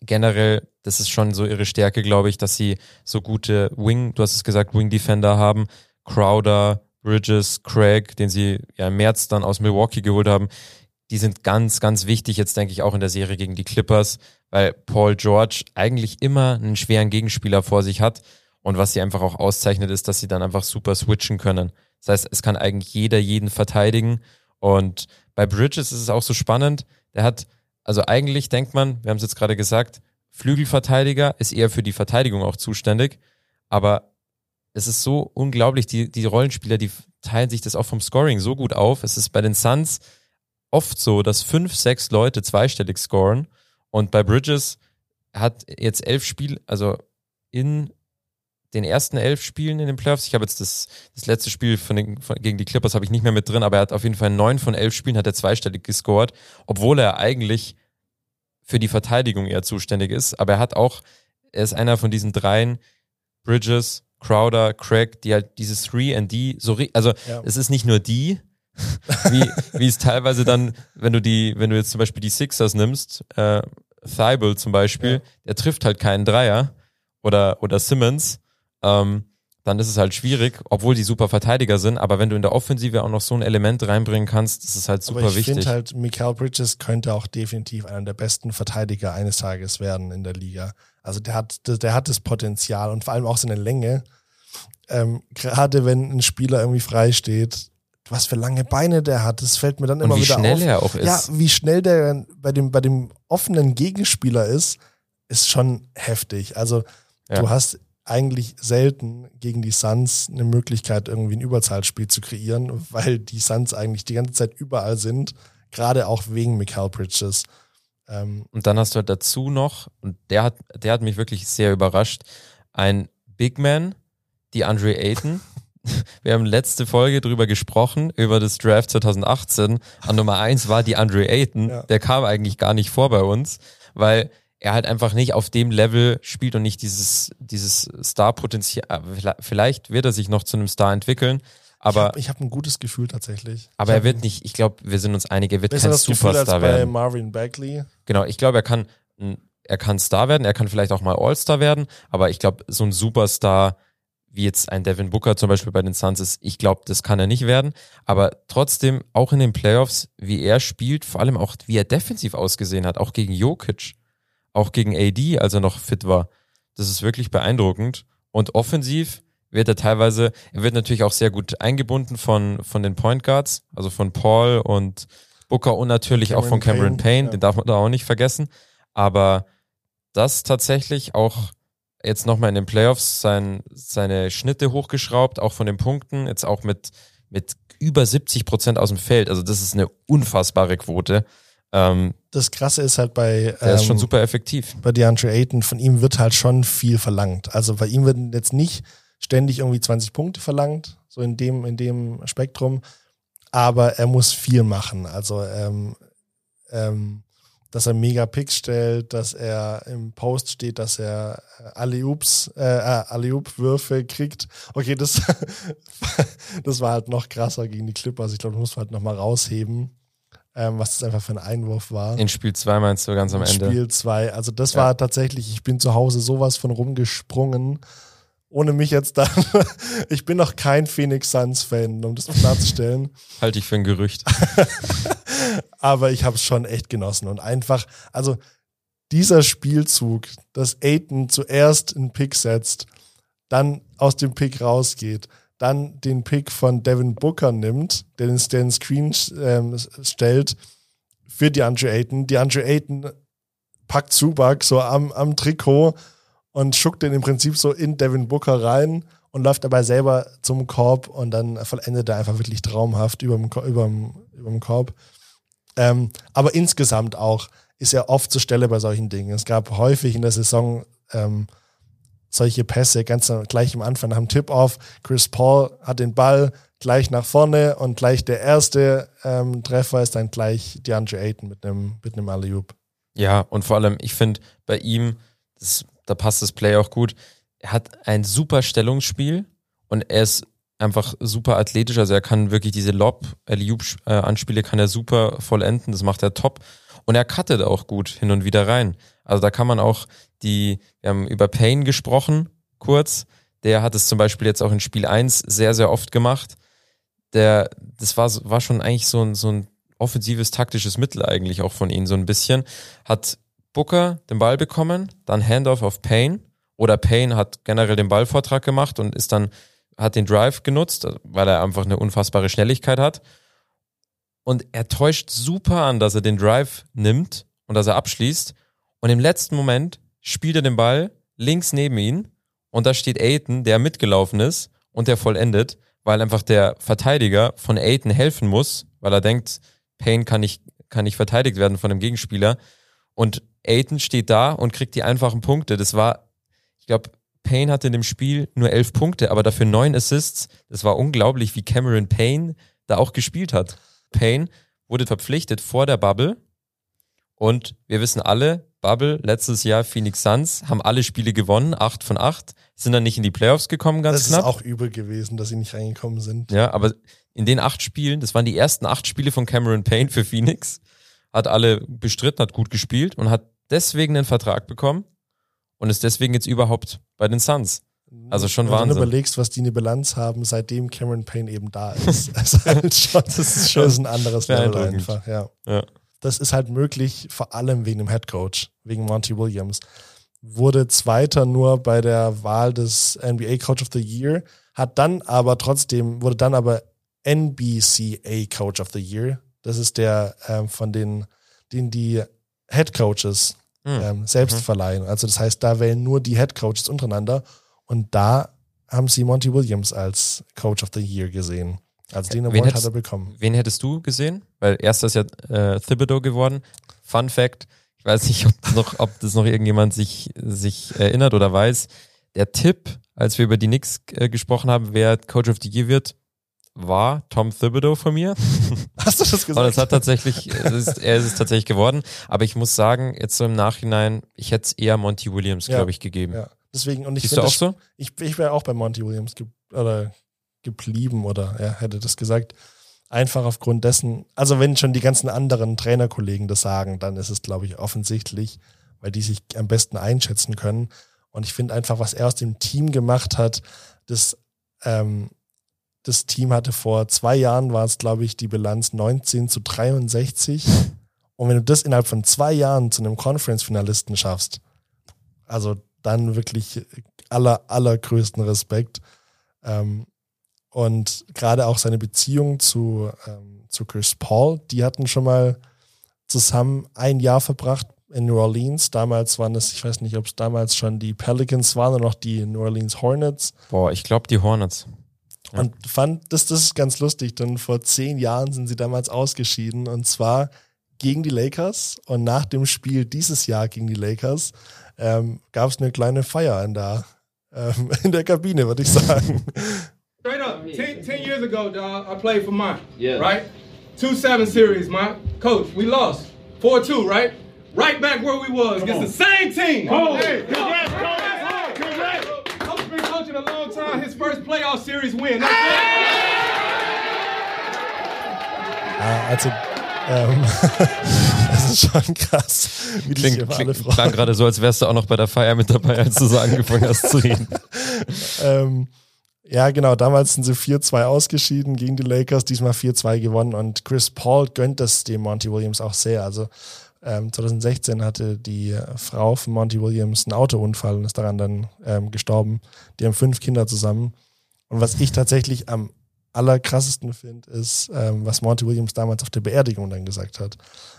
generell, das ist schon so ihre Stärke, glaube ich, dass sie so gute Wing, du hast es gesagt, Wing Defender haben, Crowder, Bridges, Craig, den sie ja im März dann aus Milwaukee geholt haben. Die sind ganz, ganz wichtig jetzt, denke ich, auch in der Serie gegen die Clippers, weil Paul George eigentlich immer einen schweren Gegenspieler vor sich hat und was sie einfach auch auszeichnet, ist, dass sie dann einfach super switchen können. Das heißt, es kann eigentlich jeder jeden verteidigen. Und bei Bridges ist es auch so spannend. Der hat, also eigentlich denkt man, wir haben es jetzt gerade gesagt, Flügelverteidiger ist eher für die Verteidigung auch zuständig. Aber es ist so unglaublich, die, die Rollenspieler, die teilen sich das auch vom Scoring so gut auf. Es ist bei den Suns oft so, dass fünf, sechs Leute zweistellig scoren. Und bei Bridges hat jetzt elf Spiel, also in den ersten elf Spielen in den Playoffs. Ich habe jetzt das, das letzte Spiel von den, von, gegen die Clippers habe ich nicht mehr mit drin, aber er hat auf jeden Fall neun von elf Spielen hat er zweistellig gescored, obwohl er eigentlich für die Verteidigung eher zuständig ist. Aber er hat auch, er ist einer von diesen dreien, Bridges, Crowder, Craig, die halt dieses 3 and D so, also ja. es ist nicht nur die, wie, wie es teilweise dann, wenn du die, wenn du jetzt zum Beispiel die Sixers nimmst, äh, Thibault zum Beispiel, ja. der trifft halt keinen Dreier oder, oder Simmons, ähm, dann ist es halt schwierig, obwohl die super Verteidiger sind. Aber wenn du in der Offensive auch noch so ein Element reinbringen kannst, das ist halt super aber ich wichtig. Ich finde halt, Mikael Bridges könnte auch definitiv einer der besten Verteidiger eines Tages werden in der Liga. Also der hat, der hat das Potenzial und vor allem auch seine Länge. Ähm, Gerade wenn ein Spieler irgendwie frei steht, was für lange Beine der hat, das fällt mir dann immer wieder auf. Wie schnell er auch ist. Ja, wie schnell der bei dem, bei dem offenen Gegenspieler ist, ist schon heftig. Also ja. du hast eigentlich selten gegen die Suns eine Möglichkeit, irgendwie ein Überzahlspiel zu kreieren, weil die Suns eigentlich die ganze Zeit überall sind, gerade auch wegen Mikael Bridges. Ähm und dann hast du halt dazu noch, und der hat, der hat mich wirklich sehr überrascht, ein Big Man, die Andre Ayton. Wir haben letzte Folge drüber gesprochen, über das Draft 2018. An Nummer eins war die Andre Ayton. Ja. Der kam eigentlich gar nicht vor bei uns, weil er halt einfach nicht auf dem Level spielt und nicht dieses, dieses Star-Potenzial. Äh, vielleicht wird er sich noch zu einem Star entwickeln. Aber ich habe hab ein gutes Gefühl tatsächlich. Aber er wird nicht, ich glaube, wir sind uns einig, er wird kein Superstar Gefühl als bei Marvin Bagley. Genau, ich glaube, er kann, er kann Star werden, er kann vielleicht auch mal All-Star werden, aber ich glaube, so ein Superstar wie jetzt ein Devin Booker zum Beispiel bei den Suns ist, ich glaube, das kann er nicht werden. Aber trotzdem, auch in den Playoffs, wie er spielt, vor allem auch, wie er defensiv ausgesehen hat, auch gegen Jokic auch gegen AD, als er noch fit war. Das ist wirklich beeindruckend. Und offensiv wird er teilweise, er wird natürlich auch sehr gut eingebunden von, von den Point Guards, also von Paul und Booker und natürlich Cameron auch von Cameron Payne, Payne ja. den darf man da auch nicht vergessen. Aber das tatsächlich auch jetzt nochmal in den Playoffs sein, seine Schnitte hochgeschraubt, auch von den Punkten, jetzt auch mit, mit über 70 Prozent aus dem Feld. Also das ist eine unfassbare Quote. Ähm, Das Krasse ist halt bei, der ist ähm, schon super effektiv. bei DeAndre Ayton, von ihm wird halt schon viel verlangt. Also bei ihm werden jetzt nicht ständig irgendwie 20 Punkte verlangt, so in dem, in dem Spektrum, aber er muss viel machen. Also ähm, ähm, dass er mega Picks stellt, dass er im Post steht, dass er äh, Alley-Oops, äh, äh, Alley-Oop-Würfe kriegt. Okay, das, das war halt noch krasser gegen die Clippers. Ich glaube, das muss man halt nochmal rausheben, ähm, was das einfach für ein Einwurf war. In Spiel 2 meinst du ganz am Ende. Spiel 2. Also das Ja. war tatsächlich, ich bin zu Hause sowas von rumgesprungen, ohne mich jetzt dann, ich bin noch kein Phoenix Suns Fan, um das mal klarzustellen, Halte ich für ein Gerücht. aber ich habe es schon echt genossen und einfach, also dieser Spielzug, dass Aiton zuerst einen Pick setzt, dann aus dem Pick rausgeht, dann den Pick von Devin Booker nimmt, der den, der den Screen ähm, stellt für DeAndre Ayton. DeAndre Ayton packt Zubac so am, am Trikot und schuckt den im Prinzip so in Devin Booker rein und läuft dabei selber zum Korb und dann vollendet er einfach wirklich traumhaft überm, überm Korb. Ähm, aber insgesamt auch ist er oft zur Stelle bei solchen Dingen. Es gab häufig in der Saison ähm, solche Pässe, ganz gleich am Anfang nach dem Tip-Off. Chris Paul hat den Ball gleich nach vorne und gleich der erste ähm, Treffer ist dann gleich DeAndre Ayton mit einem mit Alley-Oop. Ja, und vor allem, ich finde bei ihm, das, da passt das Play auch gut. Er hat ein super Stellungsspiel und er ist einfach super athletisch. Also er kann wirklich diese Lob, äh, Anspiele kann er super vollenden. Das macht er top. Und er cuttet auch gut hin und wieder rein. Also da kann man auch die, wir haben über Payne gesprochen, kurz. Der hat es zum Beispiel jetzt auch in Spiel 1 sehr, sehr oft gemacht. Der, das war, war schon eigentlich so ein, so ein offensives taktisches Mittel eigentlich auch von ihnen so ein bisschen. Hat Booker den Ball bekommen, dann Handoff auf Payne oder Payne hat generell den Ballvortrag gemacht und ist dann, hat den Drive genutzt, weil er einfach eine unfassbare Schnelligkeit hat. Und er täuscht super an, dass er den Drive nimmt und dass er abschließt. Und im letzten Moment spielt er den Ball links neben ihn und da steht Aiton, der mitgelaufen ist und der vollendet, weil einfach der Verteidiger von Aiton helfen muss, weil er denkt, Payne kann nicht, kann nicht verteidigt werden von dem Gegenspieler. Und Aiton steht da und kriegt die einfachen Punkte. Das war, ich glaube, Payne hatte in dem Spiel nur elf Punkte, aber dafür neun Assists. Das war unglaublich, wie Cameron Payne da auch gespielt hat. Payne wurde verpflichtet vor der Bubble und wir wissen alle, Bubble, letztes Jahr Phoenix Suns, haben alle Spiele gewonnen, acht von acht, sind dann nicht in die Playoffs gekommen, ganz Das knapp. ist auch übel gewesen, dass sie nicht reingekommen sind. Ja, aber in den acht Spielen, das waren die ersten acht Spiele von Cameron Payne für Phoenix, hat alle bestritten, hat gut gespielt und hat deswegen einen Vertrag bekommen und ist deswegen jetzt überhaupt bei den Suns. Also schon Wenn du Wahnsinn. überlegst, was die eine Bilanz haben, seitdem Cameron Payne eben da ist. ist halt schon, das ist schon das ist ein anderes Level einfach, ja. Ja. Das ist halt möglich, vor allem wegen dem Head Coach, wegen Monty Williams. Wurde Zweiter nur bei der Wahl des NBA Coach of the Year, hat dann aber trotzdem, wurde dann aber NBCA Coach of the Year. Das ist der ähm, von den, den die Head Coaches Hm. ähm, selbst verleihen. Also das heißt, da wählen nur die Head Coaches untereinander und da haben sie Monty Williams als Coach of the Year gesehen. Also den Wen Award hat hättest- er bekommen. Wen hättest du gesehen? Weil erster ist ja äh, Thibodeau geworden. Fun Fact, ich weiß nicht, ob, noch, ob das noch irgendjemand sich, sich erinnert oder weiß. Der Tipp, als wir über die Knicks äh, gesprochen haben, wer Coach of the Year wird, war Tom Thibodeau von mir. Hast du das gesagt? Und es hat tatsächlich, es ist, er ist es tatsächlich geworden. Aber ich muss sagen, jetzt so im Nachhinein, ich hätte es eher Monty Williams, Ja. glaube ich, gegeben. Ja, deswegen, und ich du finde auch das- so? Ich, ich wäre auch bei Monty Williams ge oder geblieben oder er hätte das gesagt. Einfach aufgrund dessen, also wenn schon die ganzen anderen Trainerkollegen das sagen, dann ist es, glaube ich, offensichtlich, weil die sich am besten einschätzen können. Und ich finde einfach, was er aus dem Team gemacht hat, das, ähm, das Team hatte vor zwei Jahren, war es, glaube ich, die Bilanz 19 zu 63. Und wenn du das innerhalb von zwei Jahren zu einem Conference-Finalisten schaffst, also dann wirklich aller, allergrößten Respekt. Ähm, und gerade auch seine Beziehung zu, ähm, zu Chris Paul, die hatten schon mal zusammen ein Jahr verbracht in New Orleans. Damals waren es, ich weiß nicht, ob es damals schon die Pelicans waren oder noch die New Orleans Hornets. Boah, ich glaube die Hornets. Ja. Und fand, das, das ist ganz lustig, denn vor zehn Jahren sind sie damals ausgeschieden und zwar gegen die Lakers und nach dem Spiel dieses Jahr gegen die Lakers ähm, gab es eine kleine Feier in der, ähm, in der Kabine, würde ich sagen. Straight up, 10, 10 years ago, dog, I played for mine. Yeah. Right? 2 7 series, man. Coach, we lost. 4 2, right? Right back where we was against the same team. Oh, hey, congrats, coach. Congrats. Coach been coaching a long time. His first playoff series win. That's Ja, also, ähm, ist schon krass, wie sich Klingt, klingt, freuen. klang gerade so, als wärst du auch noch bei der Feier mit dabei, als du so angefangen hast zu reden. Ähm, ja, genau, damals sind sie 4-2 ausgeschieden gegen die Lakers, diesmal 4-2 gewonnen und Chris Paul gönnt das dem Monty Williams auch sehr. Also ähm, 2016 hatte die Frau von Monty Williams einen Autounfall und ist daran dann ähm, gestorben. Die haben fünf Kinder zusammen. Und was ich tatsächlich am allerkrassesten finde, ist, ähm, was Monty Williams damals auf der Beerdigung dann gesagt hat.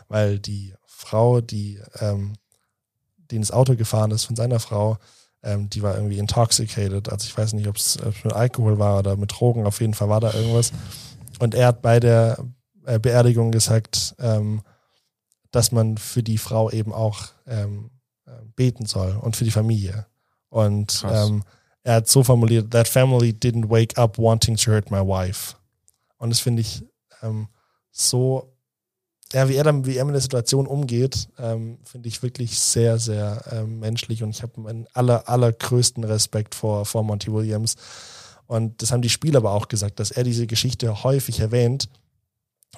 Weil die Frau, die, ähm, die ins Auto gefahren ist von seiner Frau, ähm, die war irgendwie intoxicated. Also ich weiß nicht, ob es mit Alkohol war oder mit Drogen. Auf jeden Fall war da irgendwas. Und er hat bei der äh, Beerdigung gesagt, ähm, dass man für die Frau eben auch ähm, äh, beten soll und für die Familie. Und ähm, er hat so formuliert, that family didn't wake up wanting to hurt my wife. Und das finde ich ähm, so, ja, wie er dann, wie er mit der Situation umgeht, ähm, finde ich wirklich sehr, sehr ähm, menschlich und ich habe meinen aller, allergrößten Respekt vor, vor Monty Williams. Und das haben die Spieler aber auch gesagt, dass er diese Geschichte häufig erwähnt.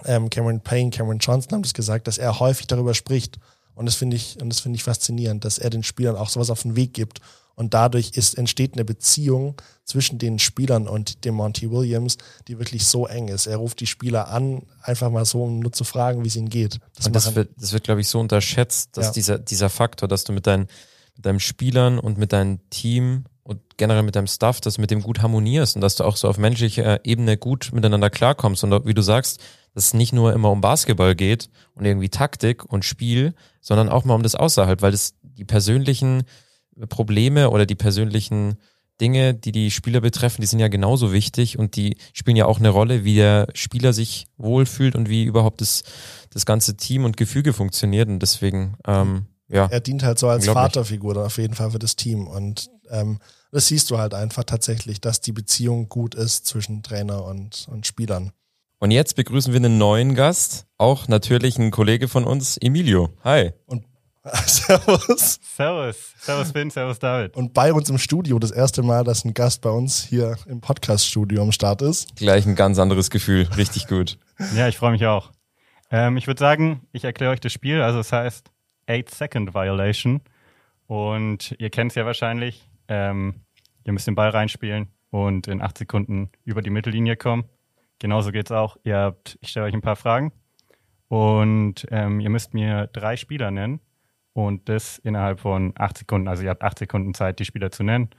Ähm, Cameron Payne, Cameron Johnson haben das gesagt, dass er häufig darüber spricht. Und das finde ich, und das finde ich faszinierend, dass er den Spielern auch sowas auf den Weg gibt. Und dadurch ist, entsteht eine Beziehung zwischen den Spielern und dem Monty Williams, die wirklich so eng ist. Er ruft die Spieler an, einfach mal so, um nur zu fragen, wie es ihnen geht. Und das wird, das wird glaube ich, so unterschätzt, dass Ja. dieser, dieser Faktor, dass du mit deinen, mit deinen Spielern und mit deinem Team und generell mit deinem Staff, dass du mit dem gut harmonierst und dass du auch so auf menschlicher Ebene gut miteinander klarkommst und wie du sagst, dass es nicht nur immer um Basketball geht und irgendwie Taktik und Spiel, sondern auch mal um das außerhalb, weil das die persönlichen Probleme oder die persönlichen Dinge, die die Spieler betreffen, die sind ja genauso wichtig und die spielen ja auch eine Rolle, wie der Spieler sich wohlfühlt und wie überhaupt das, das ganze Team und Gefüge funktioniert und deswegen, ähm, ja, er dient halt so als. Vaterfigur dann auf jeden Fall für das Team. Und ähm, das siehst du halt einfach tatsächlich, dass die Beziehung gut ist zwischen Trainer und, und Spielern. Und jetzt begrüßen wir einen neuen Gast, auch natürlich ein Kollege von uns, Emilio. Hi. Und Servus. Servus. Servus Finn, servus David. Und bei uns im Studio das erste Mal, dass ein Gast bei uns hier im Podcast-Studio am Start ist. Gleich ein ganz anderes Gefühl. Richtig gut. Ja, ich freue mich auch. Ähm, ich würde sagen, ich erkläre euch das Spiel. Also es heißt 8-Second Violation. Und ihr kennt es ja wahrscheinlich. Ähm, ihr müsst den Ball reinspielen und in 8 Sekunden über die Mittellinie kommen. Genauso geht's auch. Ihr habt, ich stelle euch ein paar Fragen. Und ähm, ihr müsst mir drei Spieler nennen. Und das innerhalb von 8 Sekunden. Also ihr habt 8 Sekunden Zeit, die Spieler zu nennen.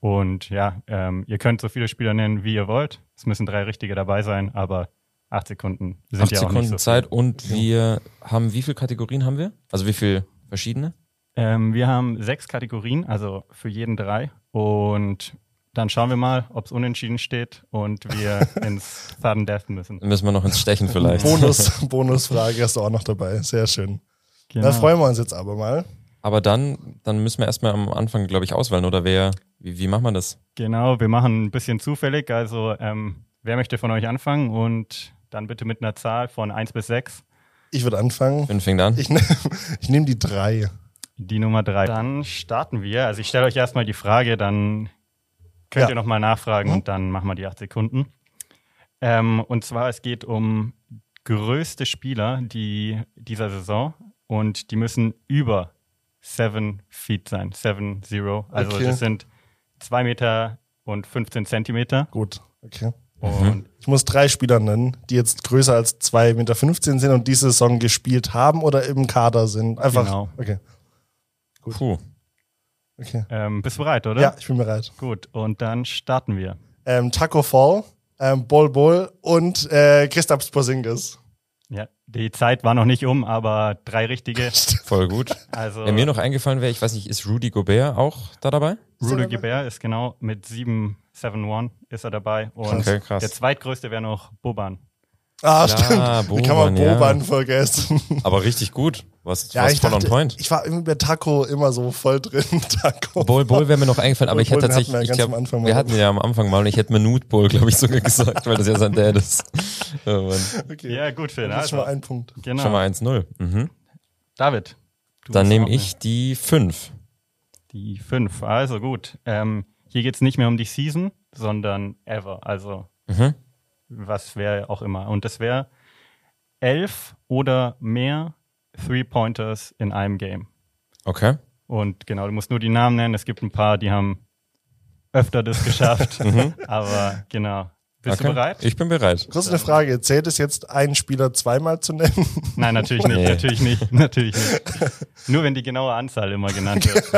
Und ja, ähm, ihr könnt so viele Spieler nennen, wie ihr wollt. Es müssen drei richtige dabei sein, aber acht Sekunden sind Acht ja auch Sekunden nicht so Zeit Viel. und wir haben, wie viele Kategorien haben wir? Also wie viele verschiedene? Ähm, wir haben sechs Kategorien, also für jeden drei. Und dann schauen wir mal, ob es unentschieden steht und wir ins Sudden Death müssen. Dann müssen wir noch ins Stechen vielleicht. Bonus, Bonusfrage hast du auch noch dabei. Sehr schön. Genau. Da freuen wir uns jetzt aber mal. Aber dann, dann müssen wir erstmal am Anfang, glaube ich, auswählen, oder wer, wie, wie macht man das? Genau, wir machen ein bisschen zufällig. Also ähm, wer möchte von euch anfangen und dann bitte mit einer Zahl von 1 bis 6. Ich würde anfangen. Wen fängt an? Ich nehme ich nehm die drei. Die Nummer 3. Dann starten wir. Also ich stelle euch erstmal die Frage, dann könnt Ja. ihr nochmal nachfragen Mhm. und dann machen wir die 8 Sekunden. Ähm, und zwar, es geht um größte Spieler die, dieser Saison und die müssen über 7 Feet sein. 7, 0. Also Okay. das sind 2 Meter und 15 Zentimeter. Gut, okay. Und Ich muss drei Spieler nennen, die jetzt größer als 2,15 Meter sind und diese Saison gespielt haben oder im Kader sind. Einfach. Genau. Okay. Puh. okay. ähm, bist du bereit, oder? Ja, ich bin bereit. Gut, und dann starten wir. Ähm, Taco Fall, ähm, Bol Bol und äh, Christoph Porzingis. Ja, die Zeit war noch nicht um, aber drei richtige. Voll gut. Also Wer mir noch eingefallen wäre, ich weiß nicht, ist Rudy Gobert auch da dabei? Rudy Gobert ist genau mit 7, 7, 1 ist er dabei. Und Okay, krass. der zweitgrößte wäre noch Boban. Ah, Ja, stimmt. Wie kann man Boban, ja. Boban vergessen? Aber richtig gut. Was, Ja, was ich voll dachte, on point. ich war irgendwie bei Taco immer so voll drin. Taco. Bowl, Bowl wäre mir noch eingefallen, aber ich hätte Bowl, tatsächlich, hatten wir ich am Anfang mal. wir hatten ja am Anfang mal und ich hätte Minute Bowl, glaube ich, sogar gesagt, weil das ja sein Dad ist. Oh. Okay. Ja, gut, Phil. Das ist schon Also, mal ein Punkt. genau. Schon mal 1-0. Mhm. David. du Dann nehme ich die 5. Die fünf. Also gut. Ähm, hier geht es nicht mehr um die Season, sondern ever. Also Mhm. Was wäre auch immer. Und das wäre elf oder mehr Three-Pointers in einem Game. Okay. Und genau, du musst nur die Namen nennen. Es gibt ein paar, die haben öfter das geschafft. Aber genau. Bist Mhm. okay. du bereit? Ich bin bereit. Kurz eine Frage. Zählt es jetzt, einen Spieler zweimal zu nennen? Nein, natürlich nicht, Nee. natürlich nicht, natürlich nicht. Nur wenn die genaue Anzahl immer genannt wird.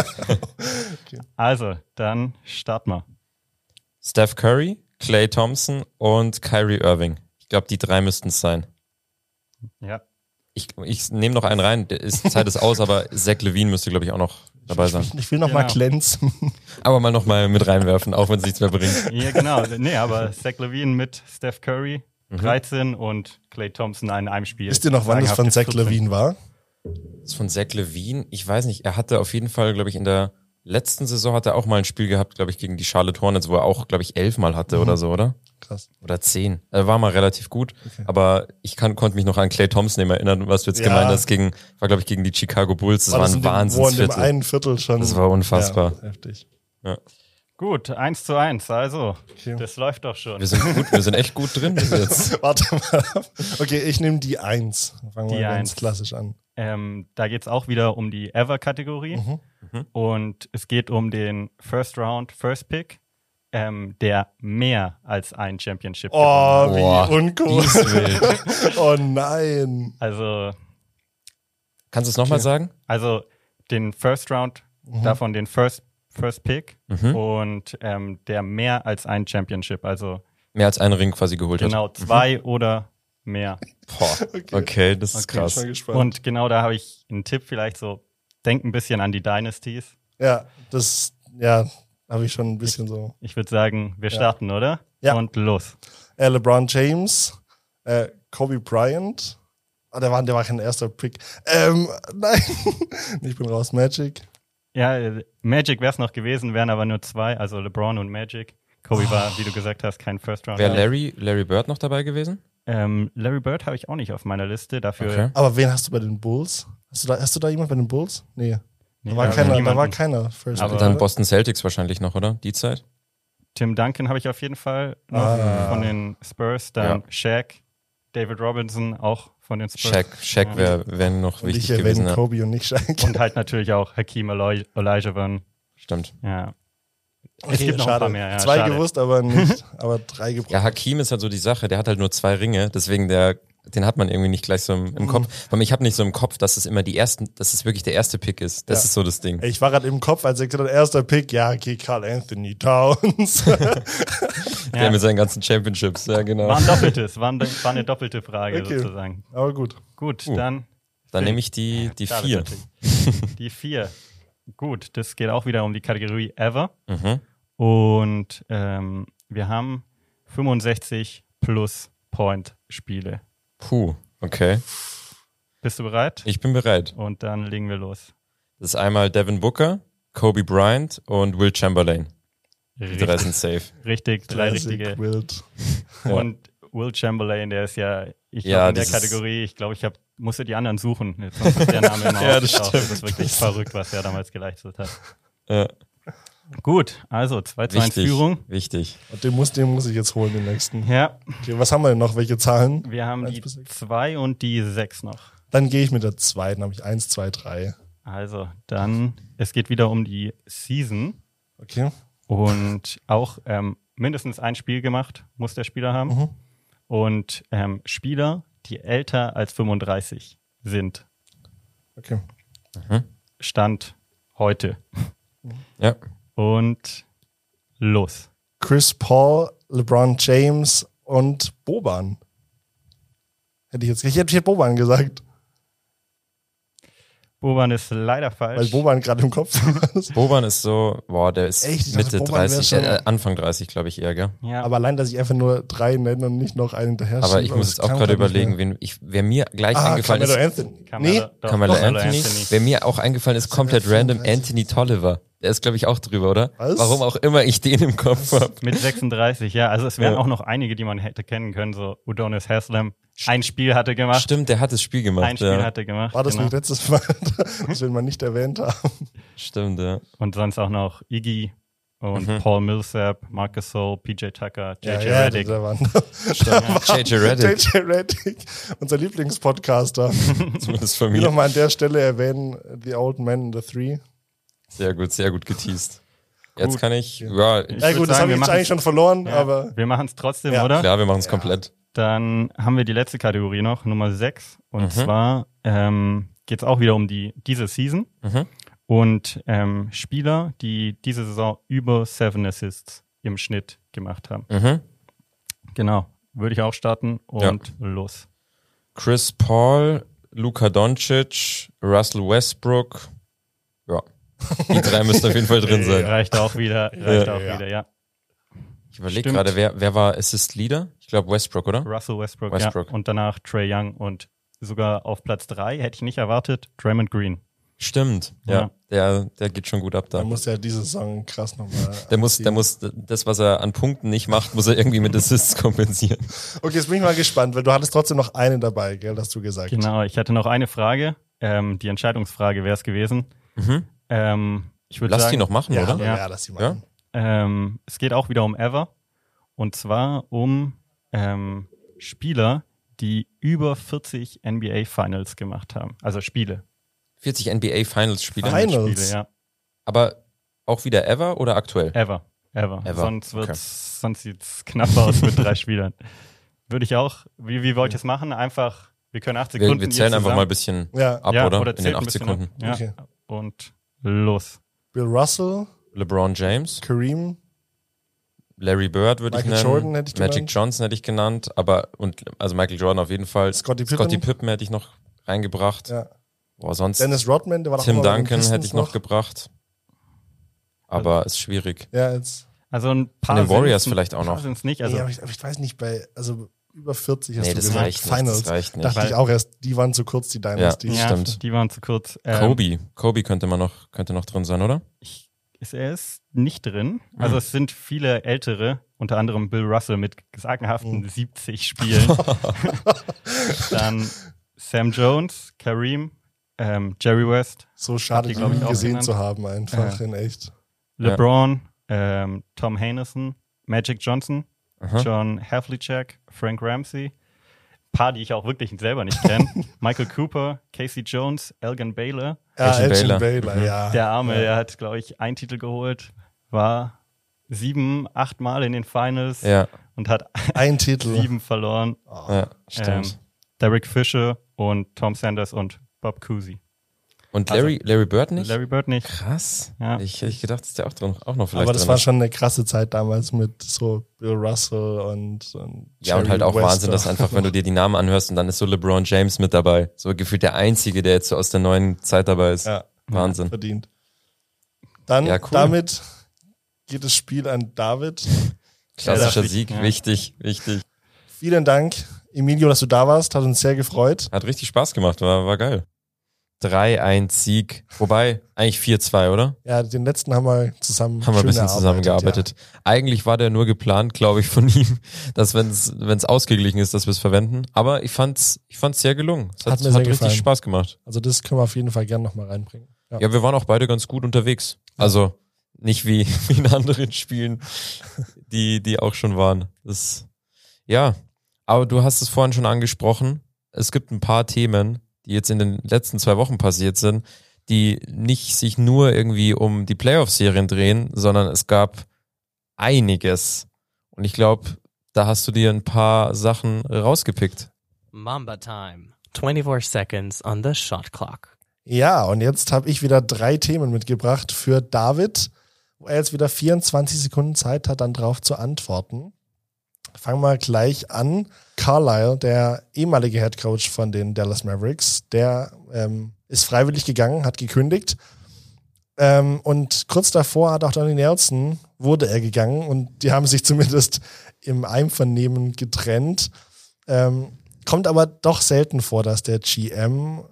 Also, dann start mal. Steph Curry, Clay Thompson und Kyrie Irving. Ich glaube, die drei müssten es sein. Ja. Ich, ich nehme noch einen rein. Ist, Zeit ist aus, aber Zach Levine müsste, glaube ich, auch noch dabei sein. Ich will noch mal Genau. glänzen. Aber mal noch mal mit reinwerfen, auch wenn es nichts mehr bringt. Ja, genau. Nee, aber Zach Levine mit Steph Curry, 13 und Clay Thompson in einem Spiel. Wisst ihr noch, wann das von Zach Sagenhafte 14. Levine war? Das ist von Zach Levine. Ich weiß nicht, er hatte auf jeden Fall, glaube ich, in der letzten Saison hat er auch mal ein Spiel gehabt, glaube ich, gegen die Charlotte Hornets, wo er auch, glaube ich, elfmal hatte oder so, oder? Krass. Oder zehn. Er war mal relativ gut, aber ich kann, konnte mich noch an Clay Thompson erinnern, was du jetzt Ja. gemeint hast, gegen, war, glaube ich, gegen die Chicago Bulls. Das war, in ein dem- Wo in dem Wahnsinnsviertel. einen Viertel schon. Das war unfassbar. Ja, heftig. Gut, 1 zu 1. Also, Okay. das läuft doch schon. Wir sind gut, wir sind echt gut drin bis jetzt. Warte mal. Okay, ich nehme die Eins. Fangen wir Die ganz Eins. klassisch an. Ähm, da geht es auch wieder um die Ever-Kategorie. Mhm. Und es geht um den First Round, First Pick, ähm, der mehr als ein Championship gewonnen hat. Oh, Boah, wie uncool. oh nein. Also, Kannst du es nochmal sagen? also den First Round, Mhm. davon den First, First Pick und ähm, der mehr als ein Championship. Also Mehr als einen Ring quasi geholt genau hat. zwei oder mehr. Boah. Okay. das ist Okay, krass. schon gespannt. Und genau da habe ich einen Tipp vielleicht so, denk ein bisschen an die Dynasties. ja, das, ja, habe ich schon ein bisschen so. Ich würde sagen, wir starten, oder? Ja. Und los. Äh, LeBron James, äh, Kobe Bryant. Ah, der war, der war kein erster Pick. Ähm, nein. ich bin raus. Magic. Ja, äh, Magic wäre es noch gewesen, wären aber nur zwei, also LeBron und Magic. Kobe war, wie du gesagt hast, kein First Round. Wäre Larry, Larry Bird noch dabei gewesen? Ähm, Larry Bird habe ich auch nicht auf meiner Liste. Dafür Okay. Aber wen hast du bei den Bulls? Hast du da, hast du da jemand bei den Bulls? Nee. Nee, Da war, keiner, da war keiner First Aber- Dann oder? Boston Celtics wahrscheinlich noch, oder? Die Zeit? Tim Duncan habe ich auf jeden Fall noch Ah. von den Spurs. Dann Ja. Shaq, David Robinson auch von den Spurs. Shaq, Shaq wäre wär noch Und wichtig ich gewesen. Ja. Kobe und nicht Shaq. Und halt natürlich auch Hakeem Olaj- Olajuwon. Stimmt. Ja. Okay, es gibt noch ein schade. paar mehr. Ja, Zwei schade. gewusst, aber nicht, aber drei gebraucht. Ja, Hakim ist halt so die Sache, der hat halt nur zwei Ringe, deswegen der, den hat man irgendwie nicht gleich so im, im Kopf. Weil ich habe nicht so im Kopf, dass es immer die ersten, dass es wirklich der erste Pick ist. Das Ja. ist so das Ding. Ich war gerade im Kopf, als er gesagt hat, erster Pick, ja, okay, Carl Anthony Towns. Der mit seinen ganzen Championships, ja genau. War ein doppeltes, war, ein, war eine doppelte Frage Okay. sozusagen. aber gut. Gut, Uh, dann Dann nehme ich die, die vier. Die vier. Gut, das geht auch wieder um die Kategorie Ever. Mhm. Und ähm, wir haben 65 plus Point Spiele. Puh, okay. Bist du bereit? Ich bin bereit. Und dann legen wir los. Das ist einmal Devin Booker, Kobe Bryant und Will Chamberlain. Die drei sind safe. Richtig, drei Classic richtige. Wild. Und Will Chamberlain, der ist ja, ich Ja, glaube, in der Kategorie, ich glaube, ich hab, musste die anderen suchen. Jetzt der Name immer Ja, das stimmt. Das ist wirklich verrückt, was er damals geleistet hat. Ja, Gut, also 2 zu 1 wichtig. Führung. Wichtig. Und den muss, den muss ich jetzt holen, den nächsten. Ja, Okay, was haben wir denn noch? Welche Zahlen? wir haben Eins die bis sechs. 2 und die 6 noch. Dann gehe ich mit der zweiten, habe ich eins, zwei, drei. Also, dann, es geht wieder um die Season Okay. und auch ähm, mindestens ein Spiel gemacht muss der Spieler haben. Mhm. Und ähm, Spieler, die älter als 35 sind, Okay. Stand heute. Ja. Und los. Chris Paul, LeBron James und Boban. Hätte ich jetzt, ich hätte hier Boban gesagt. Boban ist leider Weil falsch. Boban gerade im Kopf ist. Boban ist so, boah, der ist Echt? Ich dachte, Mitte wär 30, schon- äh, Anfang 30, glaube ich eher, gell? ja. Aber allein, dass ich einfach nur drei nenne und nicht noch einen hinterher Aber ich muss jetzt auch gerade überlegen, wen ich, wer mir gleich Ah, eingefallen Carmelo ist. Anthony. Nee, doch, Carmelo Carmelo Anthony. Wer mir auch eingefallen ist, komplett random, 35. Anthony Tolliver. Der ist, glaube ich, auch drüber, oder? Was? Warum auch immer ich den im Kopf habe. Mit 36, ja. Also es wären Ja. auch noch einige, die man hätte kennen können. So Udonis Haslam. Ein Spiel hatte gemacht. Stimmt, der hat das Spiel gemacht. Ein Spiel ja. hatte gemacht. War das genau. nicht letztes Mal, das wir mal nicht erwähnt haben? Stimmt, ja. Und sonst auch noch Iggy und Mhm. Paul Millsap, Marcus Gasol, PJ Tucker, JJ ja, ja, Redick. da waren JJ Reddick, JJ Reddick, unser Lieblingspodcaster. zumindest von Hier mir. nochmal an der Stelle erwähnen, The Old Man in the Three. Sehr gut, sehr gut geteased. Jetzt Gut. kann ich, ja, Ich Ja gut, das habe wir ich jetzt eigentlich schon verloren, Ja, aber wir machen es trotzdem, Ja. oder? klar, wir machen es komplett. Dann haben wir die letzte Kategorie noch, Nummer 6. Und Mhm. zwar ähm, geht es auch wieder um die diese Season. Mhm. Und ähm, Spieler, die diese Saison über Seven Assists im Schnitt gemacht haben. Mhm. Genau. Würde ich auch starten und los. Chris Paul, Luka Doncic, Russell Westbrook. Die drei müssen auf jeden Fall drin sein. Reicht auch wieder, reicht Ja. auch wieder, ja. Ich überlege gerade, wer, wer war Assist Leader? Ich glaube Westbrook, oder? Russell Westbrook, Westbrook. ja. Und danach Trey Young und sogar auf Platz 3, hätte ich nicht erwartet, Draymond Green. Stimmt. Ja. Ja. Der, der geht schon gut ab da. da muss ja diese Saison krass nochmal. Der muss, der muss das, was er an Punkten nicht macht, muss er irgendwie mit Assists kompensieren. Okay, jetzt bin ich mal gespannt, weil du hattest trotzdem noch einen dabei, gell, hast du gesagt. Genau, ich hatte noch eine Frage. Ähm, die Entscheidungsfrage wäre es gewesen. Mhm. Ähm, ich würde Lass sagen, die noch machen, Ja, oder? Ja. ja, lass die mal. Ja? Ähm, es geht auch wieder um Ever. Und zwar um ähm, Spieler, die über 40 NBA Finals gemacht haben. Also Spiele. 40 NBA Finals Spiele. Finals? Spiele, ja. Aber auch wieder ever oder aktuell? Ever. Ever. Ever. Sonst Okay. wird's, sonst sieht's knapp aus mit drei Spielern. Würde ich auch. Wie, wie wollt ihr es machen? Einfach, wir können acht Wir, Sekunden. wir zählen hier einfach mal ein bisschen Ja, ab, ja, oder? oder In den zählt ein acht bisschen Sekunden. Ab. Ja. Okay. Und los. Bill Russell, LeBron James, Kareem, Larry Bird würde ich Michael nennen. Jordan hätte ich Magic genannt. Johnson hätte ich genannt, aber und also Michael Jordan auf jeden Fall. Scottie Pippen. Scottie Pippen hätte ich noch reingebracht. ja. Boah, sonst Dennis Rodman, der war doch Tim Duncan hätte ich noch gebracht. Aber ist schwierig. Ja, jetzt. Also ein paar. den Warriors vielleicht auch noch. nicht. Also, Also nee, aber, ich, aber ich weiß nicht, bei, also über 40 hast Nee, du das gesagt, reicht nicht. Finals. Das reicht nicht. Dachte ich auch erst, die waren zu kurz, die Dynasty. Ja. ja, stimmt. die waren zu kurz. Ähm, Kobe. Kobe könnte man noch, könnte noch drin sein, oder? Ich, ist er ist nicht drin. Also Hm. es sind viele ältere, unter anderem Bill Russell mit sagenhaften Hm. 70 Spielen. Dann Sam Jones, Kareem, ähm, Jerry West, So schade, die, auch gesehen genannt. zu haben, einfach Ja. in echt. LeBron, ähm, Tom Heinesen, Magic Johnson, Aha. John Havlicek, Frank Ramsey. Paar, die ich auch wirklich selber nicht kenne. Michael Cooper, Casey Jones, Elgin Baylor. Ja, Elgin Elgin Baylor. Baylor, Mhm. ja. Der Arme, ja. der hat, glaube ich, einen Titel geholt, war sieben, acht Mal in den Finals Ja, und hat Ein Titel. sieben verloren. ja stimmt. Ähm, Derek Fisher und Tom Sanders und Bob Cousy. Und Larry, Larry Bird nicht? also Larry Bird nicht. Krass. Ja. Ich hätte gedacht, dass der auch drin, auch noch vielleicht Aber das drin war ist. schon eine krasse Zeit damals mit so Bill Russell und, und Ja, und Jerry halt auch West Wahnsinn, dass einfach, wenn du dir die Namen anhörst und dann ist so LeBron James mit dabei. So gefühlt der Einzige, der jetzt so aus der neuen Zeit dabei ist. ja, Wahnsinn. verdient. Dann Ja, cool. damit geht das Spiel an David. Klassischer Ja, Sieg, ja. wichtig, wichtig. Vielen Dank, Emilio, dass du da warst. Hat uns sehr gefreut. Hat richtig Spaß gemacht, war, war geil. 3-1 Sieg. Wobei, eigentlich 4-2, oder? Ja, den letzten haben wir zusammen Haben wir ein bisschen zusammengearbeitet. Eigentlich war der nur geplant, glaube ich, von ihm, dass wenn es ausgeglichen ist, dass wir es verwenden. Aber ich fand's, ich fand's sehr gelungen. Es hat, Hat mir hat, sehr richtig gefallen. Spaß gemacht. Ja. Also das können wir auf jeden Fall gerne nochmal reinbringen. Ja. Ja, wir waren auch beide ganz gut unterwegs. Also nicht wie, wie in anderen Spielen, die, die auch schon waren. Das, ja, aber du hast es vorhin schon angesprochen. Es gibt ein paar Themen, die jetzt in den letzten zwei Wochen passiert sind, die nicht sich nur irgendwie um die Playoff-Serien drehen, sondern es gab einiges. Und ich glaube, da hast du dir ein paar Sachen rausgepickt. Mamba Time. 24 seconds on the shot clock. Ja, und jetzt habe ich wieder drei Themen mitgebracht für David, wo er jetzt wieder 24 Sekunden Zeit hat, dann drauf zu antworten. Fangen wir gleich an. Carlisle, der ehemalige Head Coach von den Dallas Mavericks, der ähm, ist freiwillig gegangen, hat gekündigt. Ähm, und kurz davor hat auch Donny Nelson, wurde er gegangen und die haben sich zumindest im Einvernehmen getrennt. Ähm, kommt aber doch selten vor, dass der GM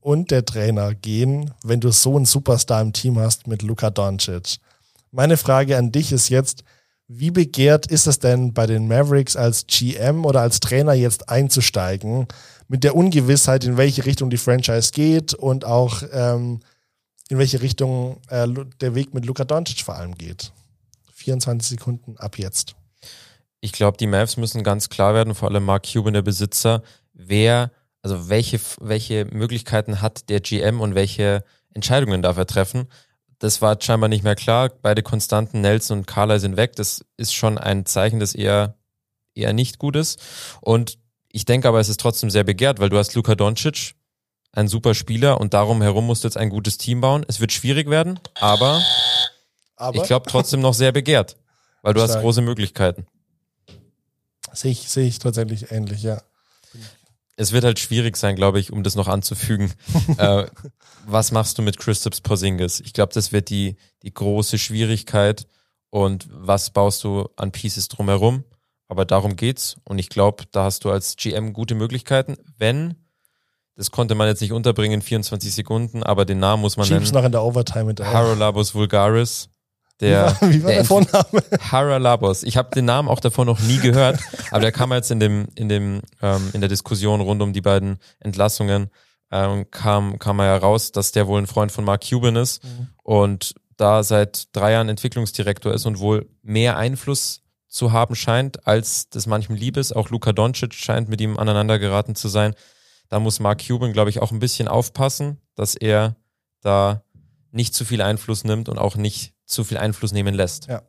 und der Trainer gehen, wenn du so einen Superstar im Team hast mit Luka Doncic. Meine Frage an dich ist jetzt, wie begehrt ist es denn bei den Mavericks als GM oder als Trainer jetzt einzusteigen, mit der Ungewissheit, in welche Richtung die Franchise geht und auch ähm, in welche Richtung äh, der Weg mit Luka Doncic vor allem geht? 24 Sekunden ab jetzt. Ich glaube, die Mavs müssen ganz klar werden, vor allem Mark Cuban, der Besitzer, wer, also welche, welche Möglichkeiten hat der GM und welche Entscheidungen darf er treffen. Das war scheinbar nicht mehr klar. Beide Konstanten, Nelson und Carla sind weg. Das ist schon ein Zeichen, das eher, eher nicht gut ist. Und ich denke aber, es ist trotzdem sehr begehrt, weil du hast Luka Doncic, ein super Spieler und darum herum musst du jetzt ein gutes Team bauen. Es wird schwierig werden, aber, Aber ich glaube trotzdem noch sehr begehrt, weil du hast Stark. große Möglichkeiten. sehe ich, sehe ich tatsächlich ähnlich, ja. Es wird halt schwierig sein, glaube ich, um das noch anzufügen. äh, was machst du mit Christops Porzingis? Ich glaube, das wird die, die große Schwierigkeit. Und was baust du an Pieces drumherum? Aber darum geht's. Und ich glaube, da hast du als GM gute Möglichkeiten. Wenn, das konnte man jetzt nicht unterbringen in 24 Sekunden, aber den Namen muss man Schieb's nennen. noch in der Overtime hinterher. Harolabos Vulgaris. Der, wie war, wie war der, Vorname? Haralabos. Ich habe den Namen auch davor noch nie gehört, aber der kam jetzt in dem in dem ähm, in der Diskussion rund um die beiden Entlassungen ähm, kam kam er ja raus, dass der wohl ein Freund von Mark Cuban ist und da seit drei Jahren Entwicklungsdirektor ist und wohl mehr Einfluss zu haben scheint, als das manchem lieb ist. Auch Luka Doncic scheint mit ihm aneinander geraten zu sein. Da muss Mark Cuban, glaube ich, auch ein bisschen aufpassen, dass er da nicht zu viel Einfluss nimmt und auch nicht zu viel Einfluss nehmen lässt. Ja.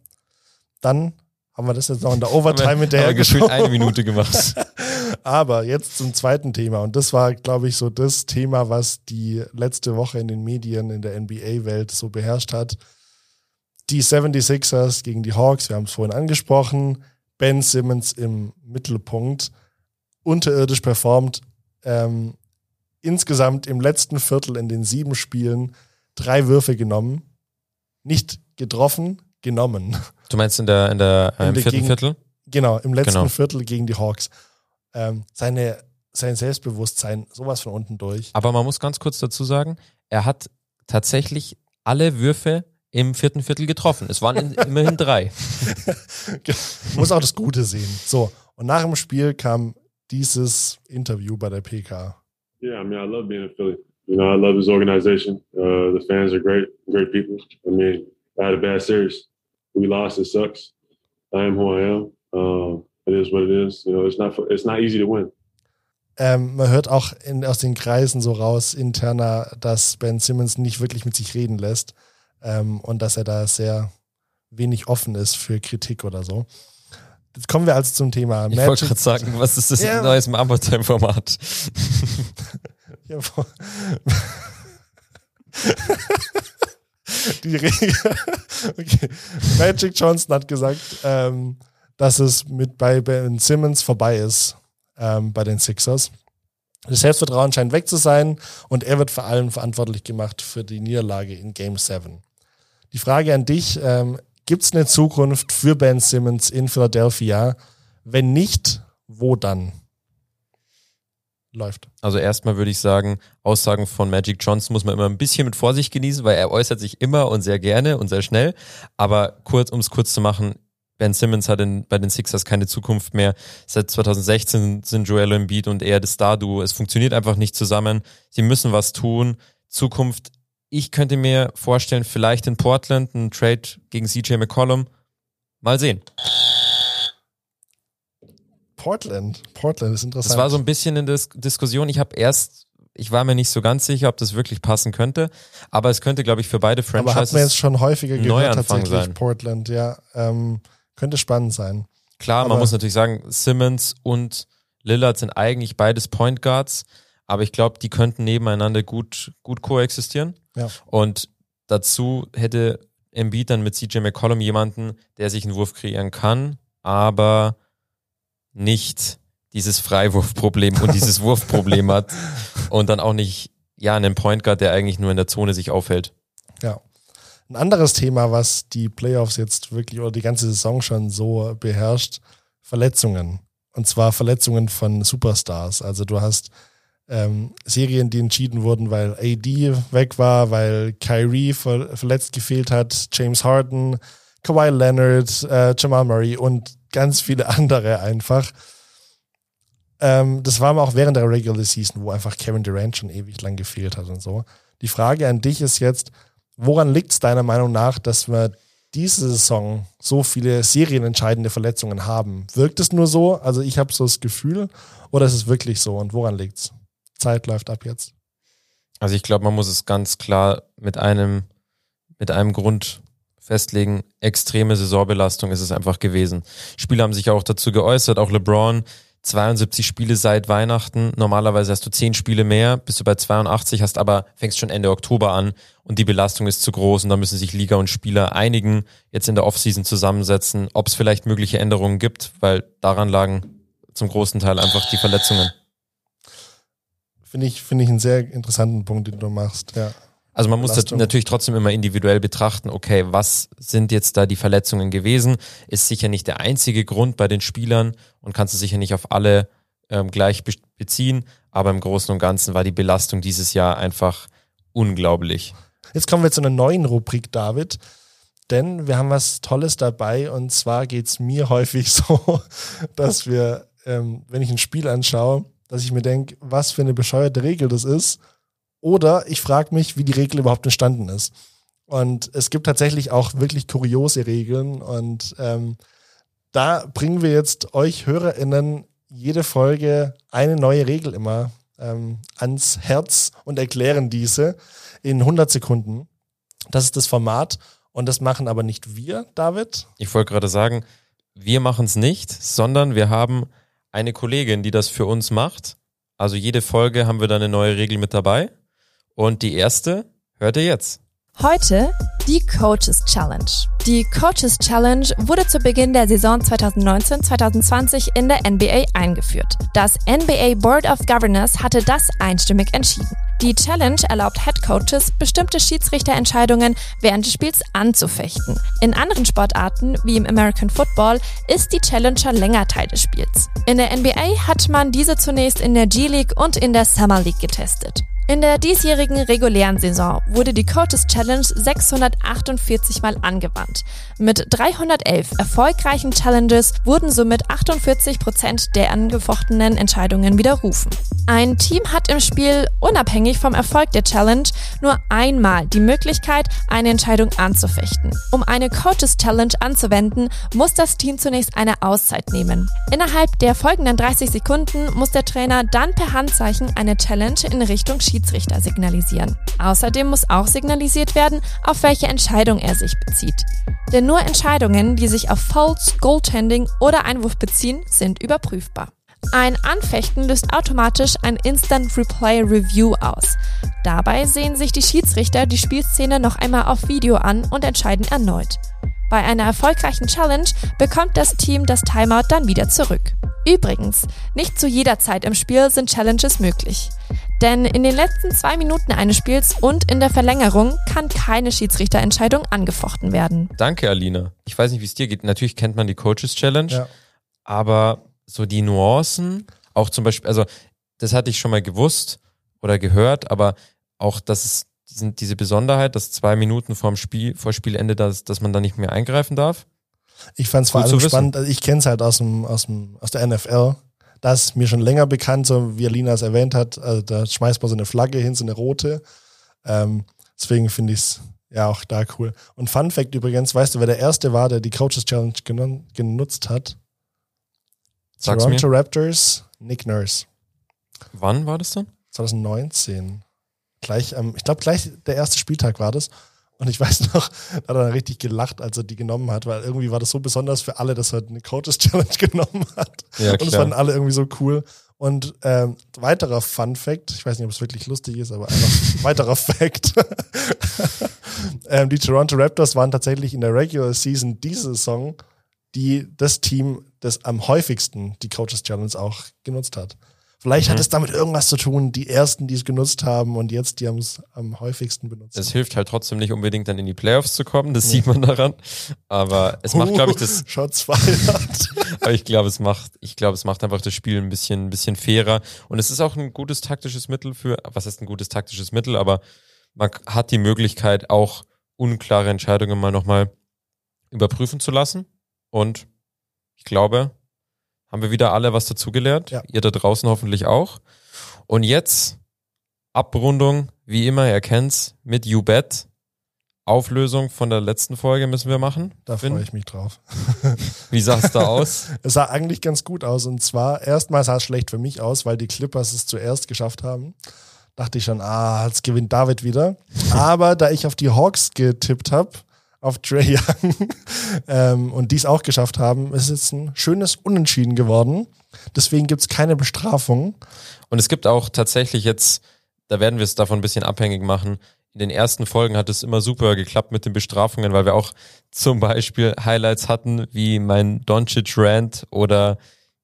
Dann haben wir das jetzt noch in der Overtime hinterher geschoben. eine Minute gemacht. Aber jetzt zum zweiten Thema. Und das war, glaube ich, so das Thema, was die letzte Woche in den Medien, in der NBA-Welt so beherrscht hat. Die 76ers gegen die Hawks, wir haben es vorhin angesprochen. Ben Simmons im Mittelpunkt. Unterirdisch performt. Ähm, insgesamt im letzten Viertel in den sieben Spielen drei Würfe genommen. Nicht getroffen, genommen. Du meinst in der, in der, äh, In im der vierten Gegen- Viertel? Genau, im letzten Genau. Viertel gegen die Hawks. Ähm, seine, sein Selbstbewusstsein, sowas von unten durch. Aber man muss ganz kurz dazu sagen, er hat tatsächlich alle Würfe im vierten Viertel getroffen. Es waren in, immerhin drei. Muss auch das Gute sehen. So, und nach dem Spiel kam dieses Interview bei der PK. Yeah, I mean, I love being in Philly. You know, I love this organization. Uh, the fans are great, great people. I mean, I had a bad series. We lost. It sucks. I am who I am. Um, it is what it is. You know, it's not it's not easy to win. Ähm, man hört auch in, aus den Kreisen so raus, interner, dass Ben Simmons nicht wirklich mit sich reden lässt ähm, und dass er da sehr wenig offen ist für Kritik oder so. Jetzt kommen wir also zum Thema Ich wollte gerade sagen, was ist das Ja. neues Marmortime-Format? Vor- Die Regel. Okay. Magic Johnson hat gesagt, ähm, dass es mit bei Ben Simmons vorbei ist ähm, bei den Sixers. Das Selbstvertrauen scheint weg zu sein und er wird vor allem verantwortlich gemacht für die Niederlage in Game 7. Die Frage an dich, ähm, gibt es eine Zukunft für Ben Simmons in Philadelphia? Wenn nicht, wo dann? Läuft. Also erstmal würde ich sagen, Aussagen von Magic Johnson muss man immer ein bisschen mit Vorsicht genießen, weil er äußert sich immer und sehr gerne und sehr schnell. Aber kurz, um es kurz zu machen, Ben Simmons hat in, bei den Sixers keine Zukunft mehr. Seit 2016 sind Joel Embiid und er das Star-Duo. Es funktioniert einfach nicht zusammen. Sie müssen was tun. Zukunft, ich könnte mir vorstellen, vielleicht in Portland ein Trade gegen CJ McCollum. Mal sehen. Portland. Portland ist interessant. Das war so ein bisschen in der Dis Diskussion. Ich habe erst, ich war mir nicht so ganz sicher, ob das wirklich passen könnte. Aber es könnte, glaube ich, für beide Aber hat man jetzt Franchises. schon häufiger gehört, tatsächlich, sein. Portland, ja. Ähm, könnte spannend sein. Klar, man aber- muss natürlich sagen, Simmons und Lillard sind eigentlich beides Point Guards. Aber ich glaube, die könnten nebeneinander gut, gut koexistieren. Ja. Und dazu hätte Embiid dann mit CJ McCollum jemanden, der sich einen Wurf kreieren kann, aber nicht dieses Freiwurfproblem und dieses Wurfproblem hat und dann auch nicht ja, einen Point Guard, der eigentlich nur in der Zone sich aufhält. Ja. Ein anderes Thema, was die Playoffs jetzt wirklich oder die ganze Saison schon so beherrscht, Verletzungen. Und zwar Verletzungen von Superstars. Also du hast ähm, Serien, die entschieden wurden, weil AD weg war, weil Kyrie ver verletzt gefehlt hat, James Harden, Kawhi Leonard, äh, Jamal Murray und ganz viele andere einfach. Ähm, das war aber auch während der Regular Season, wo einfach Kevin Durant schon ewig lang gefehlt hat und so. Die Frage an dich ist jetzt, woran liegt es deiner Meinung nach, dass wir diese Saison so viele serienentscheidende Verletzungen haben? Wirkt es nur so? Also ich habe so das Gefühl, oder ist es wirklich so? Und woran liegt's? Zeit läuft ab jetzt. Also ich glaube, man muss es ganz klar mit einem, mit einem Grund festlegen. Extreme Saisonbelastung ist es einfach gewesen. Spieler haben sich auch dazu geäußert, auch LeBron. 72 Spiele seit Weihnachten. Normalerweise hast du 10 Spiele mehr, bist du bei 82, hast aber, fängst schon Ende Oktober an und die Belastung ist zu groß und da müssen sich Liga und Spieler einigen, jetzt in der Offseason zusammensetzen, ob es vielleicht mögliche Änderungen gibt, weil daran lagen zum großen Teil einfach die Verletzungen. Finde ich, finde ich einen sehr interessanten Punkt, den du machst, ja. Also man muss das natürlich trotzdem immer individuell betrachten, okay, was sind jetzt da die Verletzungen gewesen? Ist sicher nicht der einzige Grund bei den Spielern und kannst du sicher nicht auf alle ähm, gleich be beziehen, aber im Großen und Ganzen war die Belastung dieses Jahr einfach unglaublich. Jetzt kommen wir zu einer neuen Rubrik, David. Denn wir haben was Tolles dabei und zwar geht's mir häufig so, dass wir, ähm, wenn ich ein Spiel anschaue, dass ich mir denke, was für eine bescheuerte Regel das ist. Oder ich frage mich, wie die Regel überhaupt entstanden ist. Und es gibt tatsächlich auch wirklich kuriose Regeln und ähm, da bringen wir jetzt euch HörerInnen jede Folge eine neue Regel immer ähm, ans Herz und erklären diese in 100 Sekunden. Das ist das Format und das machen aber nicht wir, David. Ich wollte gerade sagen, wir machen es nicht, sondern wir haben eine Kollegin, die das für uns macht. Also jede Folge haben wir da eine neue Regel mit dabei. Und die erste hört ihr jetzt. Heute die Coaches Challenge. Die Coaches Challenge wurde zu Beginn der Saison 2019-2020 in der NBA eingeführt. Das NBA Board of Governors hatte das einstimmig entschieden. Die Challenge erlaubt Head Coaches, bestimmte Schiedsrichterentscheidungen während des Spiels anzufechten. In anderen Sportarten, wie im American Football, ist die Challenge schon länger Teil des Spiels. In der NBA hat man diese zunächst in der G-League und in der Summer League getestet. In der diesjährigen regulären Saison wurde die Coaches Challenge 648 Mal angewandt. Mit 311 erfolgreichen Challenges wurden somit 48 Prozent der angefochtenen Entscheidungen widerrufen. Ein Team hat im Spiel unabhängig vom Erfolg der Challenge nur einmal die Möglichkeit, eine Entscheidung anzufechten. Um eine Coaches Challenge anzuwenden, muss das Team zunächst eine Auszeit nehmen. Innerhalb der folgenden 30 Sekunden muss der Trainer dann per Handzeichen eine Challenge in Richtung Schiedsrichter signalisieren. Außerdem muss auch signalisiert werden, auf welche Entscheidung er sich bezieht. Denn nur Entscheidungen, die sich auf Fouls, Goaltending oder Einwurf beziehen, sind überprüfbar. Ein Anfechten löst automatisch ein Instant Replay Review aus. Dabei sehen sich die Schiedsrichter die Spielszene noch einmal auf Video an und entscheiden erneut. Bei einer erfolgreichen Challenge bekommt das Team das Timeout dann wieder zurück. Übrigens, nicht zu jeder Zeit im Spiel sind Challenges möglich. Denn in den letzten zwei Minuten eines Spiels und in der Verlängerung kann keine Schiedsrichterentscheidung angefochten werden. Danke, Alina. Ich weiß nicht, wie es dir geht. Natürlich kennt man die Coaches Challenge, Ja. aber so die Nuancen, auch zum Beispiel, also das hatte ich schon mal gewusst oder gehört, aber auch, dass es diesen, diese Besonderheit, dass zwei Minuten vorm Spiel, vor Spielende, dass, dass man da nicht mehr eingreifen darf. Ich fand es vor allem spannend, also ich kenne es halt aus, dem, aus, dem, aus der NFL. Das ist mir schon länger bekannt, so wie Alina es erwähnt hat. Also da schmeißt man so eine Flagge hin, so eine rote. Ähm, deswegen finde ich es ja auch da cool. Und Fun Fact übrigens, weißt du, wer der Erste war, der die Coaches Challenge genon- genutzt hat? Sag's Toronto mir. Raptors, Nick Nurse. Wann war das dann? 2019. Gleich, ähm, ich glaube, gleich der erste Spieltag war das. Und ich weiß noch, da hat er richtig gelacht, als er die genommen hat, weil irgendwie war das so besonders für alle, dass er eine Coaches Challenge genommen hat. Ja, Und es klar. fanden alle irgendwie so cool. Und ähm, weiterer Fun Fact, ich weiß nicht, ob es wirklich lustig ist, aber einfach weiterer Fact. ähm, die Toronto Raptors waren tatsächlich in der Regular Season diese Saison die das Team, das am häufigsten die Coaches Challenge auch genutzt hat. Vielleicht hat Mhm. es damit irgendwas zu tun, die ersten, die es genutzt haben und jetzt, die haben es am häufigsten benutzt. Es hilft halt trotzdem nicht unbedingt dann in die Playoffs zu kommen, das sieht man daran. Aber es macht, glaube ich, das, Shots fired. aber ich glaube, es macht, ich glaube, es macht einfach das Spiel ein bisschen, ein bisschen fairer. Und es ist auch ein gutes taktisches Mittel für, was ist ein gutes taktisches Mittel, aber man hat die Möglichkeit, auch unklare Entscheidungen mal nochmal überprüfen zu lassen. Und ich glaube, haben wir wieder alle was dazugelernt. Ja. Ihr da draußen hoffentlich auch. Und jetzt Abrundung, wie immer, ihr kennt's, mit You Bet. Auflösung von der letzten Folge müssen wir machen. Da freue ich mich drauf. Wie sah es da aus? Es sah eigentlich ganz gut aus. Und zwar, erstmal sah es schlecht für mich aus, weil die Clippers es zuerst geschafft haben. Dachte ich schon, ah, jetzt gewinnt David wieder. Aber da ich auf die Hawks getippt habe, auf Trey Young, ähm, und dies auch geschafft haben, ist jetzt ein schönes Unentschieden geworden. Deswegen gibt's keine Bestrafung. Und es gibt auch tatsächlich jetzt, da werden wir es davon ein bisschen abhängig machen. In den ersten Folgen hat es immer super geklappt mit den Bestrafungen, weil wir auch zum Beispiel Highlights hatten, wie mein Doncic-Rant oder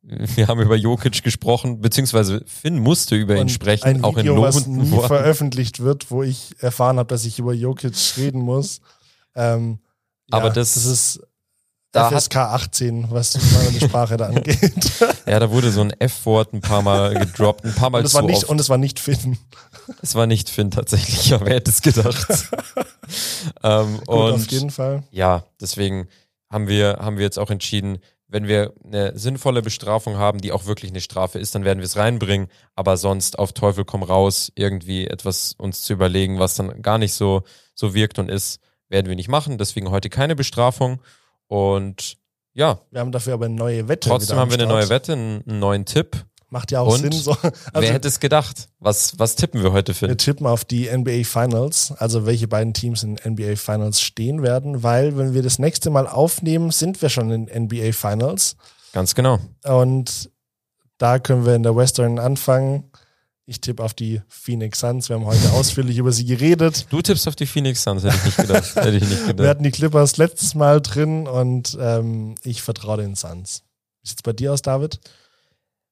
wir haben über Jokic gesprochen, beziehungsweise Finn musste über ihn Und sprechen, ein auch Video, in was lobenden nie Worten. veröffentlicht wird, wo ich erfahren habe, dass ich über Jokic reden muss. Ähm, Aber ja, das- das ist da FSK 18, was meine Sprache da angeht. Ja, da wurde so ein F-Wort ein paar Mal gedroppt, ein paar Mal Und es zu war nicht, oft. und es war nicht Finn. Es war nicht Finn tatsächlich, aber wer hätte es gedacht. ähm, Gut, und auf jeden Fall. ja, deswegen haben wir, haben wir jetzt auch entschieden, wenn wir eine sinnvolle Bestrafung haben, die auch wirklich eine Strafe ist, dann werden wir es reinbringen, aber sonst auf Teufel komm raus, irgendwie etwas uns zu überlegen, was dann gar nicht so, so wirkt und ist, werden wir nicht machen. Deswegen heute keine Bestrafung. Und ja, Wir haben dafür aber eine neue Wette. trotzdem haben wir eine neue. Wette, einen, einen neuen Tipp. Macht ja auch Und Sinn. So. Wer Also, hätte es gedacht? Was, was tippen wir heute, wir Finn? tippen auf die NBA Finals, also welche beiden Teams in NBA Finals stehen werden, weil wenn wir das nächste Mal aufnehmen, sind wir schon in NBA Finals. Ganz genau. Und da können wir in der Western anfangen. Ich tippe auf die Phoenix Suns. Wir haben heute ausführlich über sie geredet. Du tippst auf die Phoenix Suns, hätte ich nicht gedacht. hätte ich nicht Wir gedacht. hatten die Clippers letztes Mal drin und ähm, ich vertraue den Suns. Wie sieht's bei dir aus, David?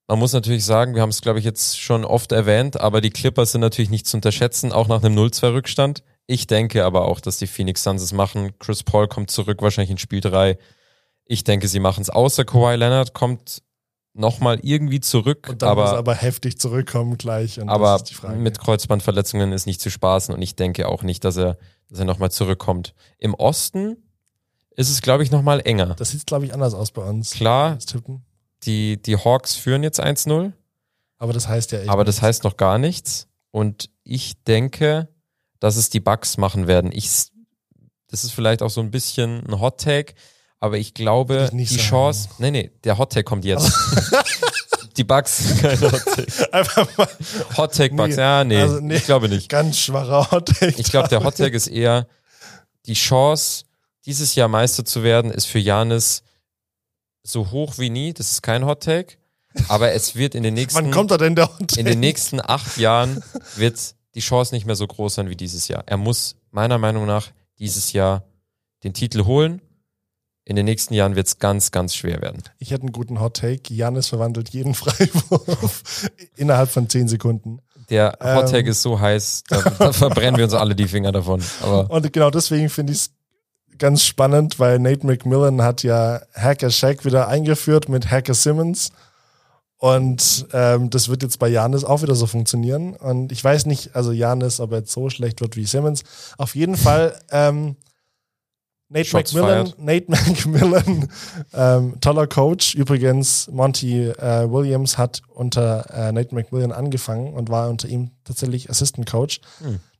Man muss natürlich sagen, wir haben es, glaube ich, jetzt schon oft erwähnt, aber die Clippers sind natürlich nicht zu unterschätzen, auch nach einem 0-2-Rückstand. Ich denke aber auch, dass die Phoenix Suns es machen. Chris Paul kommt zurück, wahrscheinlich in Spiel 3. Ich denke, sie machen es. Außer Kawhi Leonard kommt nochmal irgendwie zurück, Und dann muss aber, aber heftig zurückkommen gleich. Und aber mit Kreuzbandverletzungen ist nicht zu spaßen und ich denke auch nicht, dass er, dass er nochmal zurückkommt. Im Osten ist es, glaube ich, nochmal enger. das sieht, glaube ich, anders aus bei uns. Klar, die, die Hawks führen jetzt 1-0. Aber das heißt ja echt. Aber das nichts. heißt noch gar nichts. Und ich denke, dass es die Bugs machen werden. Ich, das ist vielleicht auch so ein bisschen ein Hot Take, aber ich glaube, ich nicht die sagen. Chance. Nee, nee, der Hot Take kommt jetzt. die Bugs kein Hot Take. Einfach mal Hot Take Bugs, Nee, ja, nee, also nee. ich glaube nicht. ganz schwacher Hot Take. Ich glaube, der Hot Take ist eher die Chance, dieses Jahr Meister zu werden, ist für Janis so hoch wie nie. Das ist kein Hot Take. Aber es wird in den nächsten Wann kommt da denn der Hot Take? in den nächsten acht Jahren wird die Chance nicht mehr so groß sein wie dieses Jahr. Er muss meiner Meinung nach dieses Jahr den Titel holen. In den nächsten Jahren wird es ganz, ganz schwer werden. Ich hätte einen guten Hot Take. Janis verwandelt jeden Freiwurf innerhalb von zehn Sekunden. Der Hot Take Ähm. ist so heiß, da, da verbrennen wir uns alle die Finger davon. Aber Und genau deswegen finde ich es ganz spannend, weil Nate McMillan hat ja Hacker Shack wieder eingeführt mit Hacker Simmons. Und ähm, das wird jetzt bei Janis auch wieder so funktionieren. Und ich weiß nicht, also Janis, ob er jetzt so schlecht wird wie Simmons. Auf jeden Fall ähm, Nate Shots McMillan, fired. Nate McMillan, ähm, toller Coach. Übrigens, Monty äh, Williams hat unter äh, Nate McMillan angefangen und war unter ihm tatsächlich Assistant Coach.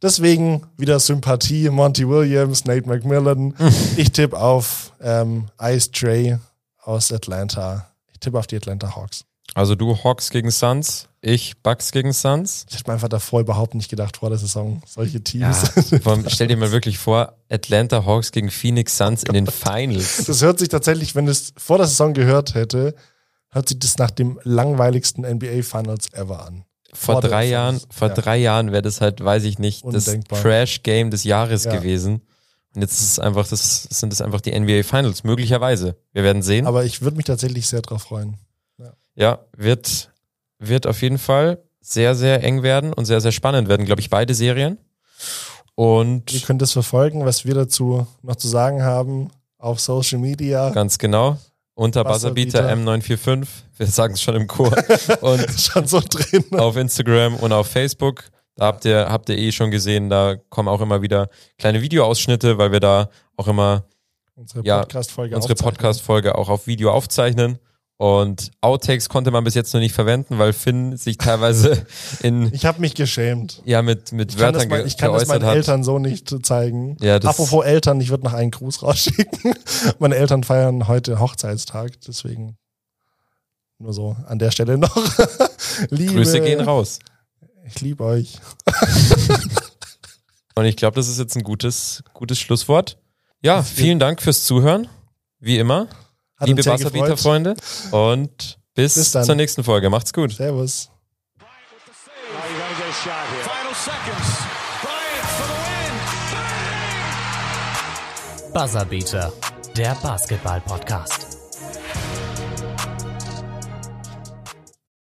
Deswegen wieder Sympathie, Monty Williams, Nate McMillan. Ich tippe auf ähm, Ice Trey aus Atlanta. Ich tippe auf die Atlanta Hawks. Also du Hawks gegen Suns, ich Bucks gegen Suns. Ich hätte mir einfach davor überhaupt nicht gedacht, vor der Saison, solche Teams. Allem, stell dir mal wirklich vor, Atlanta Hawks gegen Phoenix Suns in den Finals. Das hört sich tatsächlich, wenn es vor der Saison gehört hätte, hört sich das nach dem langweiligsten NBA Finals ever an. Vor Vor drei Jahren, vor ja. drei Jahren wäre das halt, weiß ich nicht, Undenkbar. das Trash-Game des Jahres Ja. gewesen. Und jetzt ist es einfach, das sind es einfach die NBA Finals, möglicherweise. Wir werden sehen. Aber ich würde mich tatsächlich sehr drauf freuen. Ja, wird, wird auf jeden Fall sehr, sehr eng werden und sehr, sehr spannend werden, glaube ich, beide Serien. Und Ihr könnt es verfolgen, was wir dazu noch zu sagen haben auf Social Media. ganz genau, unter Buzzerbeater. Buzzerbeater M945, wir sagen es schon im Chor, und Schon so drin. auf Instagram und auf Facebook. Da habt ihr, habt ihr eh schon gesehen, da kommen auch immer wieder kleine Videoausschnitte, weil wir da auch immer Unsere Ja, Podcast-Folge unsere aufzeichnen. Podcast-Folge auch auf Video aufzeichnen. Und Outtakes konnte man bis jetzt noch nicht verwenden, weil Finn sich teilweise in, Ich habe mich geschämt. ja, mit, mit Ich Wörtern mein, ge ich kann das geäußert meinen hat. Eltern so nicht zeigen. Ja, das- Apropos Eltern, ich würde noch einen Gruß rausschicken. Meine Eltern feiern heute Hochzeitstag, deswegen nur so an der Stelle noch. Liebe, Grüße gehen raus. Ich liebe euch. Und ich glaube, das ist jetzt ein gutes, gutes Schlusswort. Ja, vielen Dank fürs Zuhören. Wie immer. Hat Liebe uns sehr Wasserbieter, gefreut. Freunde. Und bis, Bis zur nächsten Folge. Macht's gut. Servus. Buzzerbeater, der Basketball-Podcast.